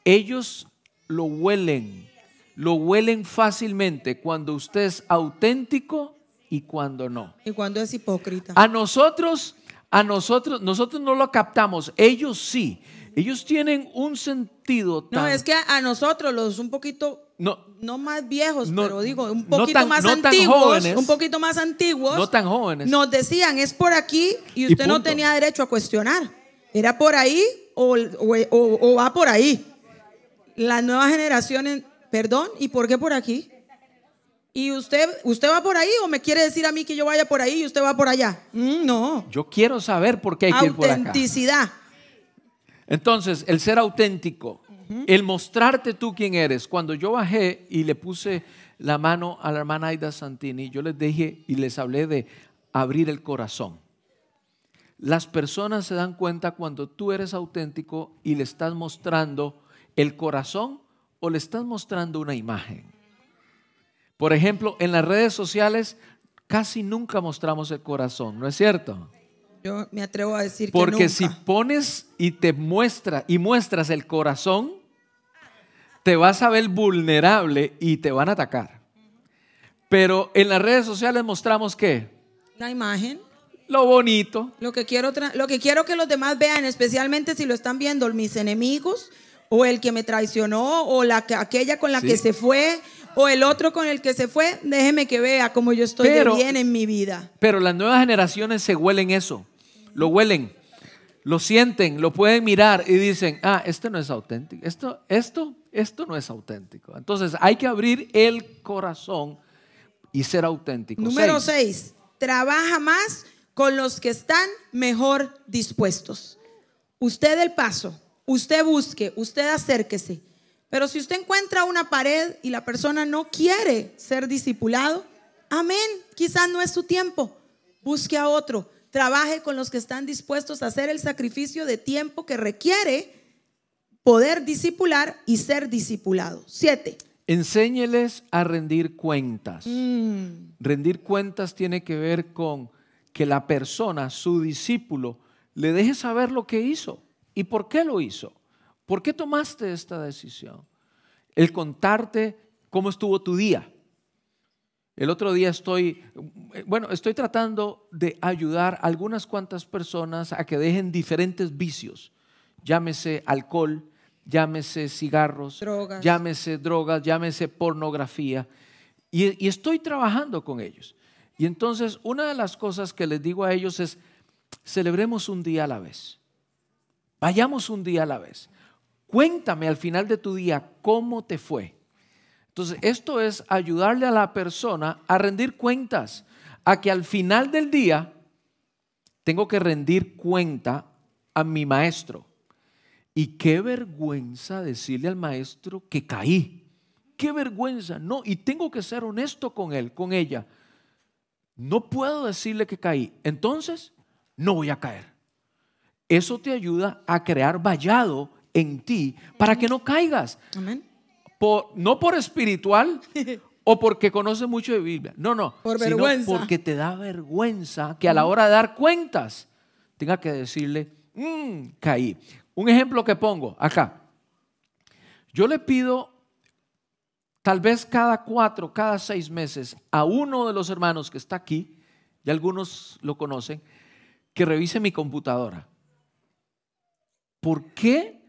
S1: Ellos lo huelen, lo huelen fácilmente cuando usted es auténtico y cuando no.
S2: Y cuando es hipócrita.
S1: A nosotros a nosotros, nosotros no lo captamos, ellos sí. Ellos tienen un sentido
S2: tan... No, es que a nosotros los un poquito no, no más viejos, pero digo, un poquito más antiguos, un poquito más antiguos.
S1: No tan jóvenes.
S2: Nos decían, es por aquí y usted no tenía derecho a cuestionar. Era por ahí o, o va por ahí. Las nuevas generaciones, perdón, ¿y por qué por aquí? ¿Y usted, usted va por ahí o me quiere decir a mí que yo vaya por ahí y usted va por allá? Mm, no.
S1: Yo quiero saber por qué hay que ir por acá.
S2: Autenticidad.
S1: Entonces, el ser auténtico, el mostrarte tú quién eres. Cuando yo bajé y le puse la mano a la hermana Aida Santini, yo les dije y les hablé de abrir el corazón. Las personas se dan cuenta cuando tú eres auténtico y le estás mostrando el corazón o le estás mostrando una imagen. Por ejemplo, en las redes sociales casi nunca mostramos el corazón, ¿no es cierto?
S2: Yo me atrevo a decir
S1: que Porque
S2: si
S1: pones y te muestra y muestras el corazón, te vas a ver vulnerable y te van a atacar. Pero en las redes sociales mostramos qué?
S2: La imagen.
S1: Lo bonito.
S2: Lo que quiero, lo que, quiero que los demás vean, especialmente si lo están viendo mis enemigos, o el que me traicionó, o la, aquella con la que se fue, o el otro con el que se fue, déjeme que vea cómo yo estoy bien en mi vida.
S1: Pero las nuevas generaciones se huelen eso, lo huelen, lo sienten, lo pueden mirar y dicen, ah, este no es auténtico, esto, esto, esto no es auténtico. Entonces hay que abrir el corazón y ser auténtico.
S2: Número seis, trabaja más con los que están mejor dispuestos. Usted el paso, usted busque, usted acérquese. Pero si usted encuentra una pared y la persona no quiere ser discipulado, amén, quizás no es su tiempo. Busque a otro. Trabaje con los que están dispuestos a hacer el sacrificio de tiempo que requiere poder discipular y ser discipulado. Siete.
S1: Enséñeles a rendir cuentas. Mm. Rendir cuentas tiene que ver con que la persona, su discípulo, le deje saber lo que hizo y por qué lo hizo. ¿Por qué tomaste esta decisión? El contarte cómo estuvo tu día. El otro día estoy, bueno, estoy tratando de ayudar a algunas cuantas personas a que dejen diferentes vicios. Llámese alcohol, llámese cigarros, llámese drogas, llámese pornografía. Y, y estoy trabajando con ellos. Y entonces una de las cosas que les digo a ellos es, celebremos un día a la vez. Vayamos un día a la vez. Cuéntame al final de tu día cómo te fue. Entonces, esto es ayudarle a la persona a rendir cuentas, a que al final del día tengo que rendir cuenta a mi maestro. Y qué vergüenza decirle al maestro que caí. Qué vergüenza. No, y tengo que ser honesto con él, con ella. No puedo decirle que caí. Entonces, no voy a caer. Eso te ayuda a crear vallado en ti para que no caigas. no por espiritual o porque conoce mucho de Biblia. No, no.
S2: Por vergüenza.
S1: porque te da vergüenza que a la hora de dar cuentas tenga que decirle, mmm, caí. Un ejemplo que pongo acá. Yo le pido tal vez cada cuatro, cada seis meses a uno de los hermanos que está aquí, y algunos lo conocen, que revise mi computadora. ¿Por qué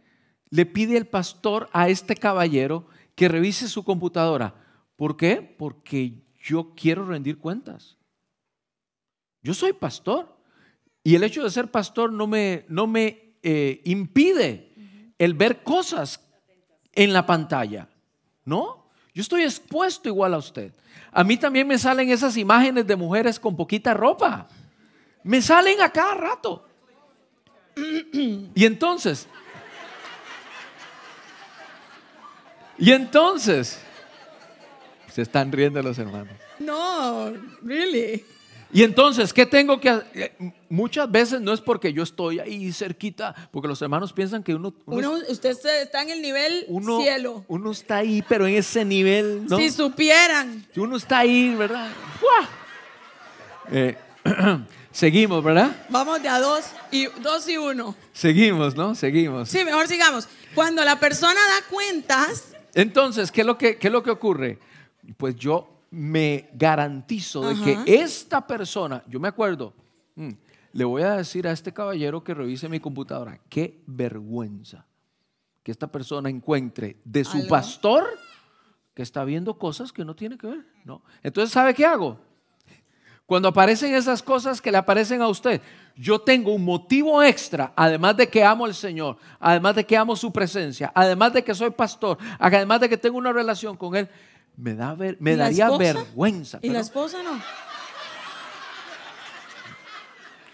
S1: le pide el pastor a este caballero que revise su computadora? ¿Por qué? Porque yo quiero rendir cuentas. Yo soy pastor. Y el hecho de ser pastor no me, no me eh, impide el ver cosas en la pantalla. ¿No? Yo estoy expuesto igual a usted. A mí también me salen esas imágenes de mujeres con poquita ropa. Me salen a cada rato. Y entonces, y entonces, se están riendo los hermanos.
S2: No, really.
S1: Y entonces, ¿qué tengo que hacer? Eh, muchas veces no es porque yo estoy ahí cerquita, porque los hermanos piensan que uno...
S2: usted está en el nivel cielo.
S1: Uno está ahí, pero en ese nivel...
S2: Si supieran.
S1: Uno está ahí, ¿verdad? Eh, seguimos, ¿verdad?
S2: Vamos de a dos y, dos y uno.
S1: Seguimos, ¿no? Seguimos.
S2: Sí, mejor sigamos. Cuando la persona da cuentas...
S1: Entonces, ¿qué es lo que, qué es lo que ocurre? Pues yo me garantizo de que esta persona, yo me acuerdo, mm, le voy a decir a este caballero que revise mi computadora, qué vergüenza que esta persona encuentre de su pastor que está viendo cosas que no tiene que ver. ¿no? Entonces, ¿sabe qué hago? Cuando aparecen esas cosas que le aparecen a usted, yo tengo un motivo extra, además de que amo al Señor, además de que amo su presencia, además de que soy pastor, además de que tengo una relación con Él, me, da me daría vergüenza.
S2: ¿Y la esposa no?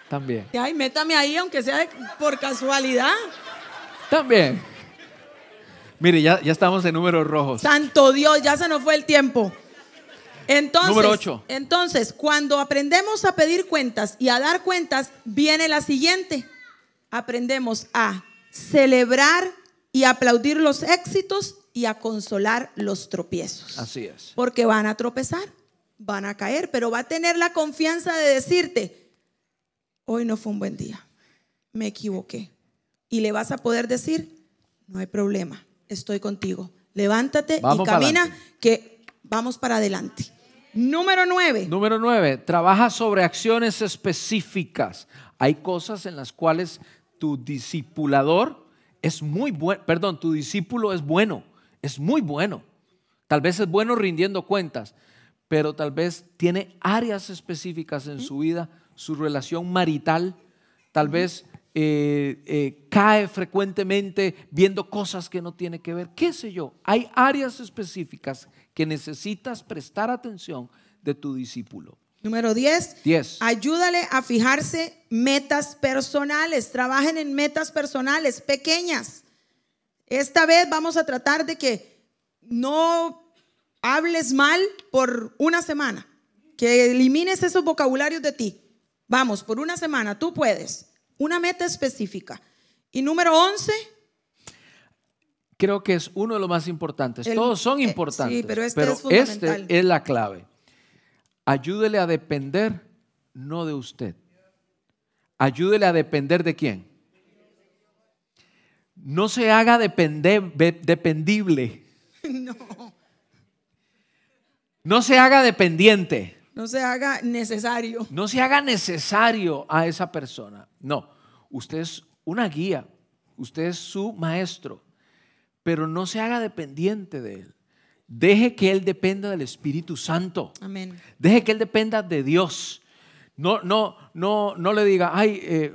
S1: También.
S2: Ay, métame ahí, aunque sea por casualidad.
S1: También. Mire, ya, ya estamos en números rojos.
S2: Santo Dios, ya se nos fue el tiempo. Entonces,
S1: Número 8.
S2: Entonces, cuando aprendemos a pedir cuentas y a dar cuentas, viene la siguiente. Aprendemos a celebrar y aplaudir los éxitos y a consolar los tropiezos.
S1: Así es.
S2: Porque van a tropezar, van a caer, pero va a tener la confianza de decirte, hoy no fue un buen día, me equivoqué. Y le vas a poder decir, no hay problema, estoy contigo. Levántate y camina, que vamos para adelante. Número nueve.
S1: Número nueve, trabaja sobre acciones específicas. Hay cosas en las cuales tu discipulador es muy bueno, perdón, tu discípulo es bueno es muy bueno. Tal vez es bueno rindiendo cuentas, pero tal vez tiene áreas específicas en su vida, su relación marital, tal vez eh, eh, cae frecuentemente viendo cosas que no tiene que ver, qué sé yo. Hay áreas específicas que necesitas prestar atención de tu discípulo.
S2: Número 10. 10. Ayúdale a fijarse metas personales. Trabajen en metas personales pequeñas. Esta vez vamos a tratar de que no hables mal por una semana, que elimines esos vocabularios de ti. Vamos, por una semana, tú puedes. Una meta específica. Y número 11.
S1: Creo que es uno de los más importantes. Todos son eh, importantes.
S2: sí, pero este es fundamental.
S1: Este es la clave. Ayúdele a depender no de usted. Ayúdele a depender de quién? No se haga dependible.
S2: No.
S1: No se haga dependiente.
S2: No se haga necesario.
S1: No se haga necesario a esa persona. No, usted es una guía, usted es su maestro, pero no se haga dependiente de él. Deje que él dependa del Espíritu Santo.
S2: Amén.
S1: Deje que él dependa de Dios. No, no, no, no le diga, ay, eh,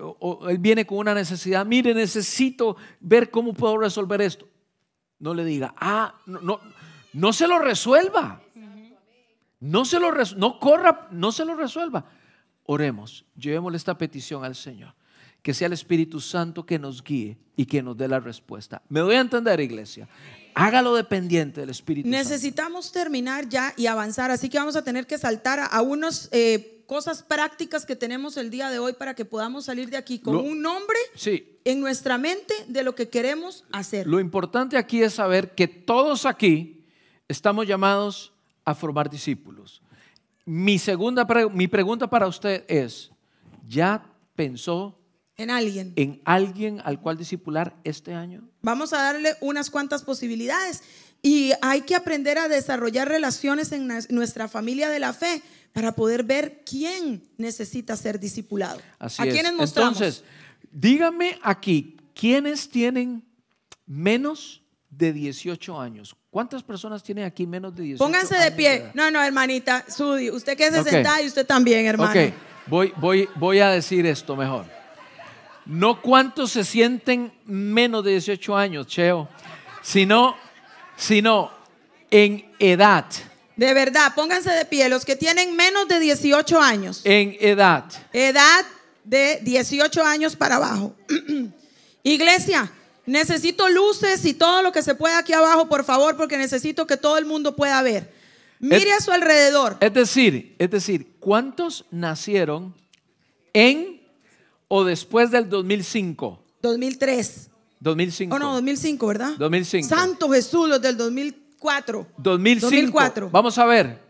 S1: él viene con una necesidad, mire, necesito ver cómo puedo resolver esto. No le diga, ah, no, no, no se lo resuelva. No se lo no corra, no se lo resuelva. Oremos, llevémosle esta petición al Señor. Que sea el Espíritu Santo que nos guíe y que nos dé la respuesta. Me doy a entender, iglesia. Hágalo dependiente del Espíritu
S2: Necesitamos terminar ya y avanzar, así que vamos a tener que saltar a, unas eh, cosas prácticas que tenemos el día de hoy para que podamos salir de aquí con un nombre en nuestra mente de lo que queremos hacer.
S1: Lo importante aquí es saber que todos aquí estamos llamados a formar discípulos. Mi segunda mi pregunta para usted es, ¿ya pensó
S2: en alguien?
S1: ¿En alguien al cual discipular este año?
S2: Vamos a darle unas cuantas posibilidades y hay que aprender a desarrollar relaciones en nuestra familia de la fe para poder ver quién necesita ser discipulado.
S1: Así ¿A quiénes mostramos? Entonces, dígame aquí, ¿quiénes tienen menos de 18 años. ¿Cuántas personas tienen aquí menos de 18
S2: Pónganse de pie. no, no, hermanita, Sudi, usted que se okay. y usted también, hermano. Ok,
S1: voy, voy, voy a decir esto mejor. No cuántos se sienten menos de 18 años, Cheo, sino, sino en edad.
S2: De verdad, pónganse de pie, los que tienen menos de 18 años.
S1: En edad.
S2: Edad de 18 años para abajo. Iglesia, Necesito luces y todo lo que se pueda aquí abajo, por favor, porque necesito que todo el mundo pueda ver. Mire a su alrededor.
S1: Es decir, es decir, ¿cuántos nacieron en o después del 2005?
S2: 2003.
S1: 2005.
S2: Oh, no, 2005, ¿verdad?
S1: 2005.
S2: Santo Jesús, los del 2004.
S1: 2005. 2004. Vamos a ver.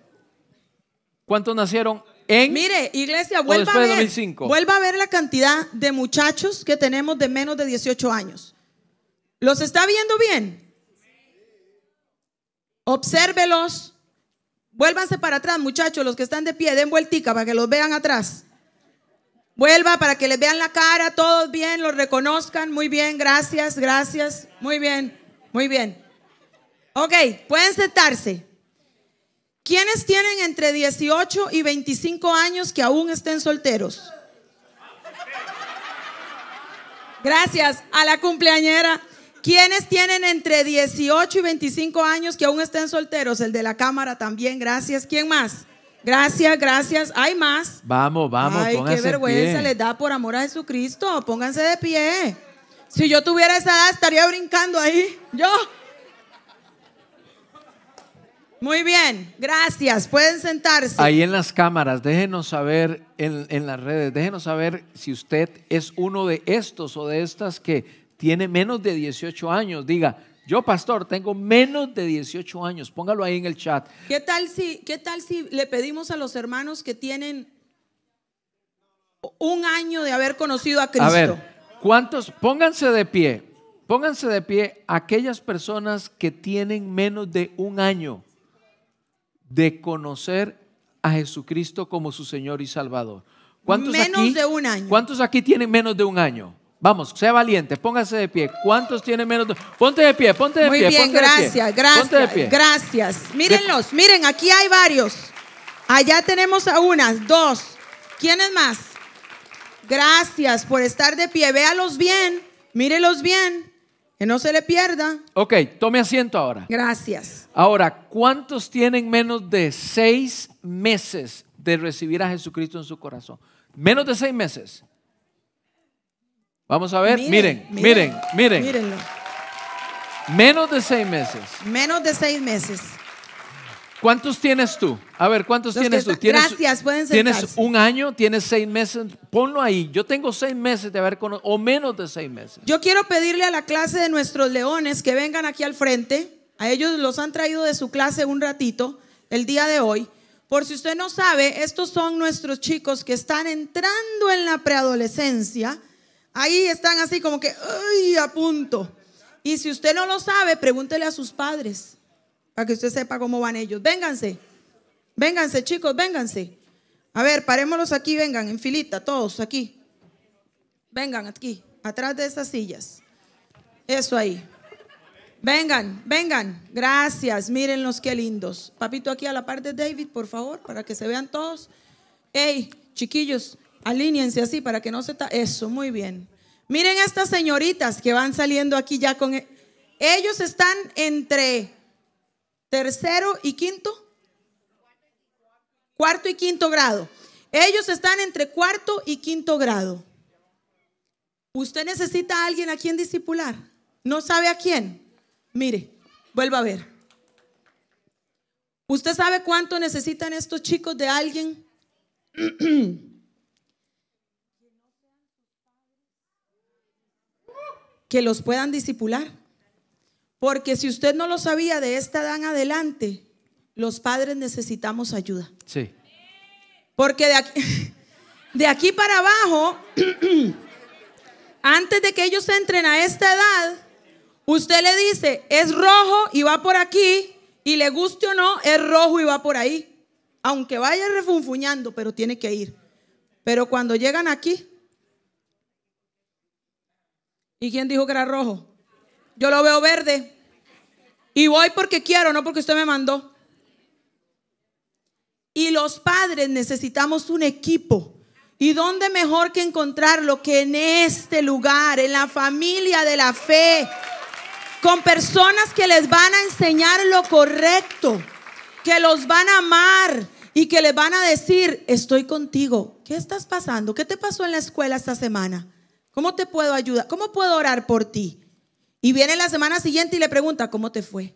S1: ¿Cuántos nacieron en
S2: Mire, iglesia, vuelva a ver. 2005? Vuelva a ver la cantidad de muchachos que tenemos de menos de 18 años. ¿Los está viendo bien? Obsérvelos. Vuélvanse para atrás, muchachos, los que están de pie, den vueltica para que los vean atrás. Vuelva para que les vean la cara, todos bien, los reconozcan. Muy bien, gracias, gracias. Muy bien, muy bien. Ok, pueden sentarse. ¿Quiénes tienen entre 18 y 25 años que aún estén solteros? Gracias a la cumpleañera. ¿Quiénes tienen entre 18 y 25 años que aún estén solteros? El de la cámara también, gracias. ¿Quién más? Gracias, gracias. Hay más.
S1: Vamos, vamos.
S2: Ay, qué vergüenza les da por amor a Jesucristo. Pónganse de pie. Si yo tuviera esa edad, estaría brincando ahí. Yo. Muy bien, gracias. Pueden sentarse.
S1: Ahí en las cámaras, déjenos saber en, en las redes, déjenos saber si usted es uno de estos o de estas que tiene menos de 18 años, diga, yo pastor, tengo menos de 18 años, póngalo ahí en el chat.
S2: ¿Qué tal si, qué tal si le pedimos a los hermanos que tienen un año de haber conocido a Cristo?
S1: A ver, ¿cuántos? Pónganse de pie, pónganse de pie aquellas personas que tienen menos de un año de conocer a Jesucristo como su Señor y Salvador.
S2: ¿Cuántos menos de un año.
S1: ¿Cuántos aquí tienen menos de un año? Vamos, sea valiente, póngase de pie. ¿Cuántos tienen menos de... Ponte de pie, ponte de
S2: pie.
S1: Muy
S2: bien, gracias, gracias, gracias. Mírenlos, miren, aquí hay varios. Allá tenemos a unas, dos. ¿Quiénes más? Gracias por estar de pie. Véalos bien, mírelos bien, que no se le pierda.
S1: Ok, tome asiento ahora.
S2: Gracias.
S1: Ahora, ¿cuántos tienen menos de seis meses de recibir a Jesucristo en su corazón? Menos de seis meses. Vamos a ver, miren, miren, miren. Mírenlo. Menos de seis meses.
S2: Menos de seis meses.
S1: ¿Cuántos tienes tú? A ver, ¿cuántos tienes tú?
S2: ¿Tienes, gracias, pueden
S1: ¿Tienes un año? ¿Tienes seis meses? Ponlo ahí. Yo tengo seis meses de haber conocido, o menos de seis meses.
S2: Yo quiero pedirle a la clase de nuestros leones que vengan aquí al frente. A ellos los han traído de su clase un ratito, el día de hoy. Por si usted no sabe, estos son nuestros chicos que están entrando en la preadolescencia Ahí están así como que, ¡ay! A punto. Y si usted no lo sabe, pregúntele a sus padres para que usted sepa cómo van ellos. Vénganse. Vénganse, chicos, vénganse. A ver, parémoslos aquí, vengan, en filita, todos aquí. Vengan aquí, atrás de esas sillas. Eso ahí. Vengan, vengan. Gracias. Mírenlos qué lindos. Papito, aquí a la parte de David, por favor, para que se vean todos. Hey, chiquillos, alíñense así para que no se... Eso, muy bien. Miren estas señoritas que van saliendo aquí ya con... E-, ellos están entre tercero y quinto. Cuarto y quinto grado. Ellos están entre cuarto y quinto grado. Usted necesita a alguien a quien discipular. ¿No sabe a quién? Mire, vuelva a ver. ¿Usted sabe cuánto necesitan estos chicos de alguien? que los puedan disipular. Porque si usted no lo sabía de esta edad en adelante, los padres necesitamos ayuda.
S1: Sí.
S2: Porque de aquí, de aquí para abajo, antes de que ellos entren a esta edad, usted le dice, es rojo y va por aquí, y le guste o no, es rojo y va por ahí. Aunque vaya refunfuñando, pero tiene que ir. Pero cuando llegan aquí, ¿y quién dijo que era rojo? Yo lo veo verde. Y voy porque quiero, no porque usted me mandó. Y los padres necesitamos un equipo. ¿Y dónde mejor que encontrarlo que en este lugar, en la familia de la fe? Con personas que les van a enseñar lo correcto, que los van a amar y que les van a decir, estoy contigo. ¿Qué estás pasando? ¿Qué te pasó en la escuela esta semana? ¿Cómo te puedo ayudar? ¿Cómo puedo orar por ti? Y viene la semana siguiente y le pregunta, ¿cómo te fue?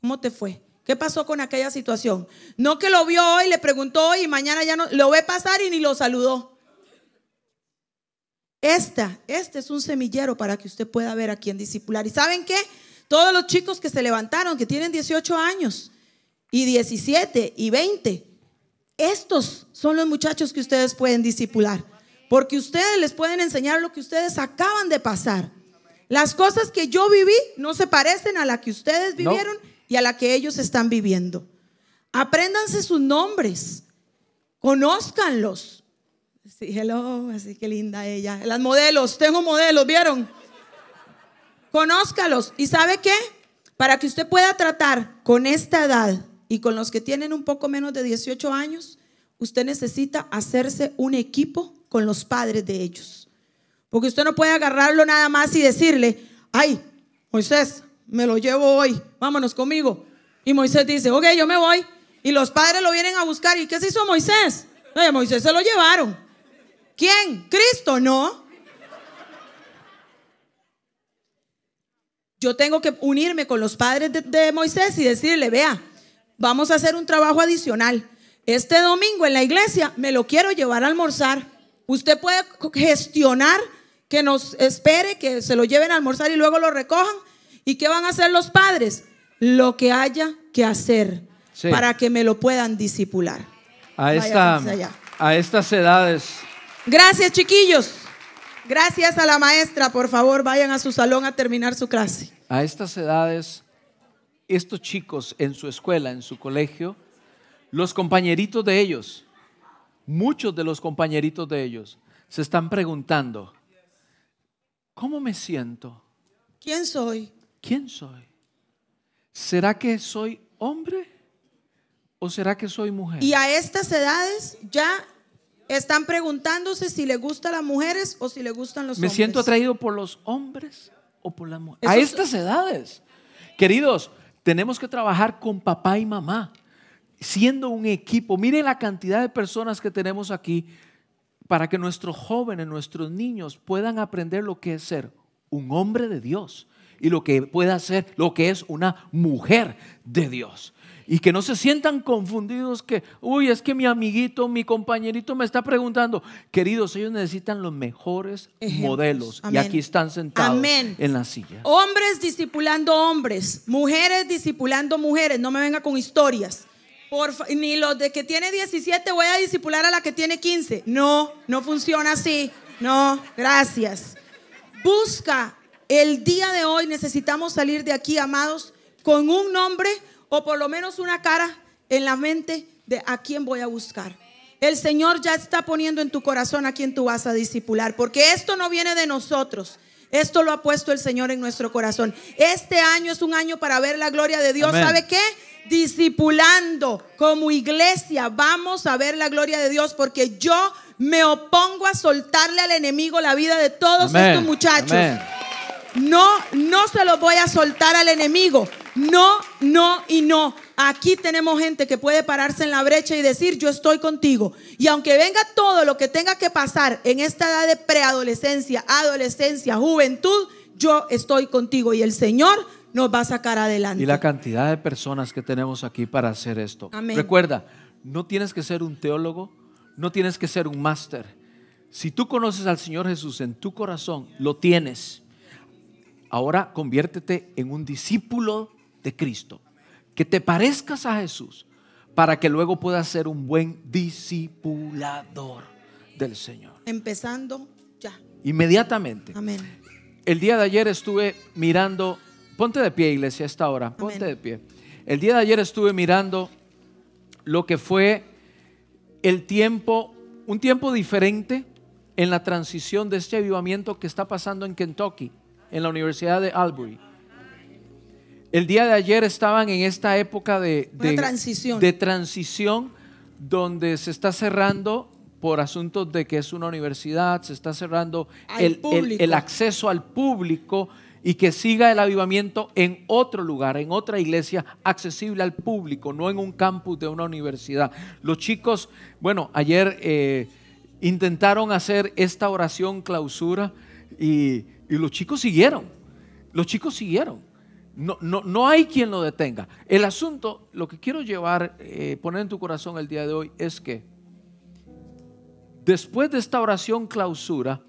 S2: ¿Cómo te fue? ¿Qué pasó con aquella situación? No que lo vio hoy, le preguntó hoy y mañana ya no lo ve pasar y ni lo saludó. Esta, este es un semillero para que usted pueda ver a quién discipular. ¿Y saben qué? Todos los chicos que se levantaron, que tienen 18 años y 17 y 20, estos son los muchachos que ustedes pueden discipular. Porque ustedes les pueden enseñar lo que ustedes acaban de pasar. Las cosas que yo viví no se parecen a las que ustedes vivieron y a la que ellos están viviendo. Apréndanse sus nombres, conózcanlos. Sí, hello, así que linda ella. Las modelos, tengo modelos, ¿vieron? Conózcalos. ¿Y sabe qué? Para que usted pueda tratar con esta edad y con los que tienen un poco menos de 18 años, usted necesita hacerse un equipo con los padres de ellos. Porque usted no puede agarrarlo nada más y decirle, ay, Moisés, me lo llevo hoy, vámonos conmigo. Y Moisés dice, ok, yo me voy. Y los padres lo vienen a buscar. ¿Y qué se hizo Moisés? Oye, Moisés se lo llevaron. ¿Quién? Cristo, no. Yo tengo que unirme con los padres de Moisés y decirle, vea, vamos a hacer un trabajo adicional. Este domingo en la iglesia me lo quiero llevar a almorzar. Usted puede gestionar que nos espere, que se lo lleven a almorzar y luego lo recojan ¿Y qué van a hacer los padres? Lo que haya que hacer para que me lo puedan disipular.
S1: A, esta, a estas edades.
S2: Gracias, chiquillos. Gracias a la maestra. Por favor, vayan a su salón a terminar su clase.
S1: A estas edades, estos chicos en su escuela, en su colegio, los compañeritos de ellos, muchos de los compañeritos de ellos, se están preguntando, ¿cómo me siento?
S2: ¿Quién soy?
S1: ¿quién soy? ¿Será que soy hombre o será que soy mujer?
S2: Y a estas edades ya están preguntándose si le gustan las mujeres o si le gustan los hombres.
S1: ¿Me siento atraído por los hombres o por las mujeres? A estas edades. Queridos, tenemos que trabajar con papá y mamá, siendo un equipo. Miren la cantidad de personas que tenemos aquí para que nuestros jóvenes, nuestros niños puedan aprender lo que es ser un hombre de Dios, y lo que puede hacer, lo que es una mujer de Dios. Y que no se sientan confundidos que, uy, es que mi amiguito, mi compañerito me está preguntando. Queridos, ellos necesitan los mejores modelos. Y aquí están sentados en la silla.
S2: Hombres discipulando hombres, mujeres discipulando mujeres. No me venga con historias. Por, ni los de que tiene 17 voy a discipular a la que tiene 15. No, no funciona así. No, gracias. Busca el día de hoy necesitamos salir de aquí, amados, con un nombre o por lo menos una cara en la mente de a quién voy a buscar. El Señor ya está poniendo en tu corazón a quién tú vas a discipular, porque esto no viene de nosotros. Esto lo ha puesto el Señor en nuestro corazón. Este año es un año para ver la gloria de Dios. ¿Sabe qué? Discipulando como iglesia. Vamos a ver la gloria de Dios porque yo me opongo a soltarle al enemigo la vida de todos estos muchachos. No, no se los voy a soltar al enemigo. No, no y no. Aquí tenemos gente que puede pararse en la brecha y decir, yo estoy contigo. Y aunque venga todo lo que tenga que pasar en esta edad de preadolescencia, adolescencia, juventud, yo estoy contigo y el Señor nos va a sacar adelante.
S1: Y la cantidad de personas que tenemos aquí para hacer esto. Recuerda, no tienes que ser un teólogo, no tienes que ser un máster. Si tú conoces al Señor Jesús en tu corazón, lo tienes. Ahora conviértete en un discípulo de Cristo. Que te parezcas a Jesús para que luego puedas ser un buen discipulador del Señor.
S2: Empezando ya.
S1: Inmediatamente.
S2: Amén.
S1: El día de ayer estuve mirando, ponte de pie iglesia a esta hora, ponte de pie. El día de ayer estuve mirando lo que fue el tiempo, un tiempo diferente en la transición de este avivamiento que está pasando en Kentucky, en la Universidad de Albury. El día de ayer estaban en esta época de,
S2: transición.
S1: de transición donde se está cerrando por asuntos de que es una universidad, se está cerrando el, el, acceso al público y que siga el avivamiento en otro lugar, en otra iglesia accesible al público, no en un campus de una universidad. Los chicos, bueno, ayer eh, intentaron hacer esta oración clausura y, los chicos siguieron, los chicos siguieron. No, no, hay quien lo detenga. El asunto, lo que quiero llevar, eh, poner en tu corazón el día de hoy es que después de esta oración clausura,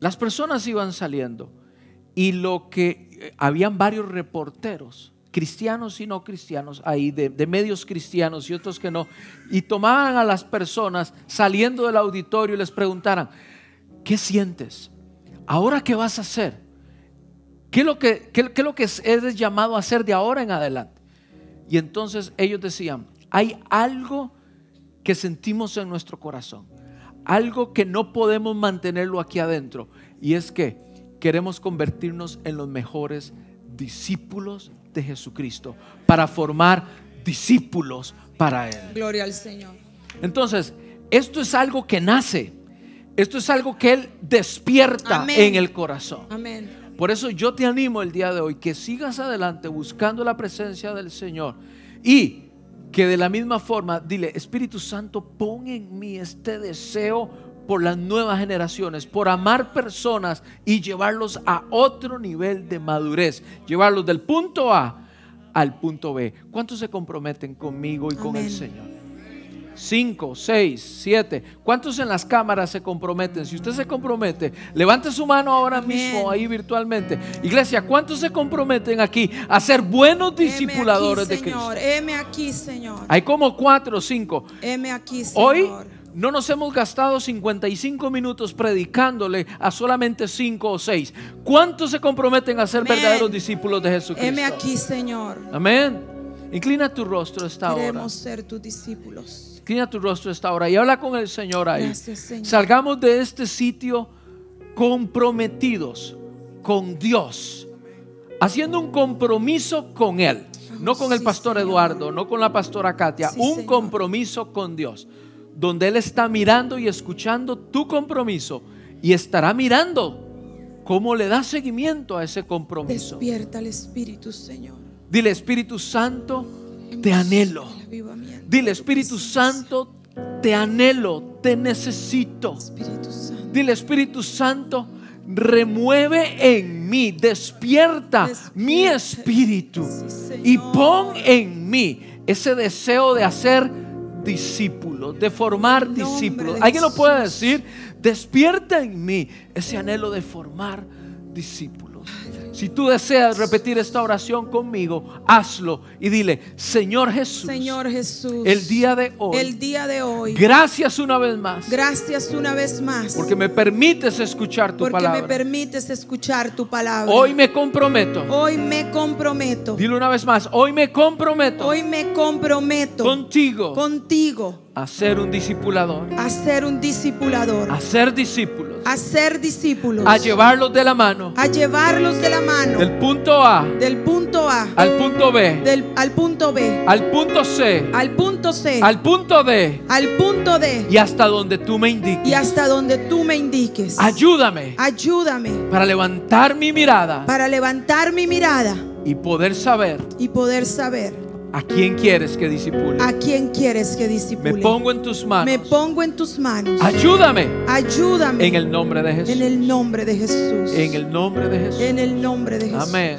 S1: las personas iban saliendo y lo que eh, habían varios reporteros, cristianos y no cristianos, ahí de, medios cristianos y otros que no, y tomaban a las personas saliendo del auditorio y les preguntaran, ¿qué sientes? ¿Ahora qué vas a hacer? ¿Qué es lo que, lo que eres llamado a hacer de ahora en adelante? Y entonces ellos decían, hay algo que sentimos en nuestro corazón, algo que no podemos mantenerlo aquí adentro, y es que queremos convertirnos en los mejores discípulos de Jesucristo para formar discípulos para Él.
S2: Gloria al Señor.
S1: Entonces, esto es algo que nace, esto es algo que Él despierta en el corazón.
S2: Amén.
S1: Por eso yo te animo el día de hoy que sigas adelante buscando la presencia del Señor y que de la misma forma, dile, Espíritu Santo, pon en mí este deseo por las nuevas generaciones, por amar personas y llevarlos a otro nivel de madurez, llevarlos del punto A al punto B. ¿Cuántos se comprometen conmigo y con el Señor? 5, 6, 7. ¿Cuántos en las cámaras se comprometen? Si usted se compromete, levante su mano ahora mismo ahí virtualmente. Iglesia, ¿cuántos se comprometen aquí a ser buenos discipuladores de Cristo?
S2: Heme aquí, Señor.
S1: Hay como 4 o 5.
S2: Heme aquí, Señor.
S1: Hoy no nos hemos gastado 55 minutos predicándole a solamente 5 o 6. ¿Cuántos se comprometen a ser verdaderos discípulos de Jesucristo?
S2: Heme aquí, Señor.
S1: Amén. Inclina tu rostro esta hora.
S2: Queremos ser tus discípulos.
S1: Inclina tu rostro esta hora y habla con el Señor ahí. Salgamos de este sitio comprometidos con Dios, haciendo un compromiso con Él, no con el pastor Eduardo, no con la pastora Katia, un compromiso con Dios, donde Él está mirando y escuchando tu compromiso y estará mirando cómo le da seguimiento a ese compromiso.
S2: Despierta el Espíritu, Señor.
S1: Dile, Espíritu Santo, te anhelo. Dile, Espíritu Santo, te anhelo, te necesito. Dile, Espíritu Santo, remueve en mí, despierta, mi espíritu y pon en mí ese deseo de hacer discípulos, de formar discípulos. ¿Alguien lo puede decir? Despierta en mí ese anhelo de formar discípulos. Si tú deseas repetir esta oración conmigo, hazlo y dile, Señor Jesús,
S2: Señor Jesús,
S1: el día de hoy,
S2: el día de hoy,
S1: gracias una vez más,
S2: gracias una vez más,
S1: porque me permites escuchar tu
S2: porque
S1: palabra.
S2: me permites escuchar tu palabra.
S1: Hoy me comprometo.
S2: Hoy me comprometo.
S1: Dile una vez más, hoy me comprometo
S2: Hoy me comprometo
S1: contigo
S2: contigo
S1: a ser un discipulador,
S2: a ser un discipulador,
S1: a ser discípulos,
S2: a ser discípulos,
S1: a llevarlos de la mano.
S2: a llevarlos de la mano.
S1: Del punto A
S2: del punto A.
S1: al punto B,
S2: del, al punto B,
S1: al punto C,
S2: al punto C,
S1: al punto D.
S2: Al punto D.
S1: Y hasta donde tú me indiques.
S2: y hasta donde tú me indiques.
S1: Ayúdame.
S2: Ayúdame.
S1: Para levantar mi mirada.
S2: Para levantar mi mirada.
S1: Y poder saber
S2: y poder saber
S1: a quién quieres que disipule.
S2: a quién quieres que disipule.
S1: Me pongo en tus
S2: Me
S1: manos.
S2: pongo en tus manos.
S1: Ayúdame
S2: Ayúdame
S1: en el nombre de Jesús.
S2: en el nombre de Jesús.
S1: En el nombre de Jesús.
S2: En el nombre de Jesús.
S1: Amén.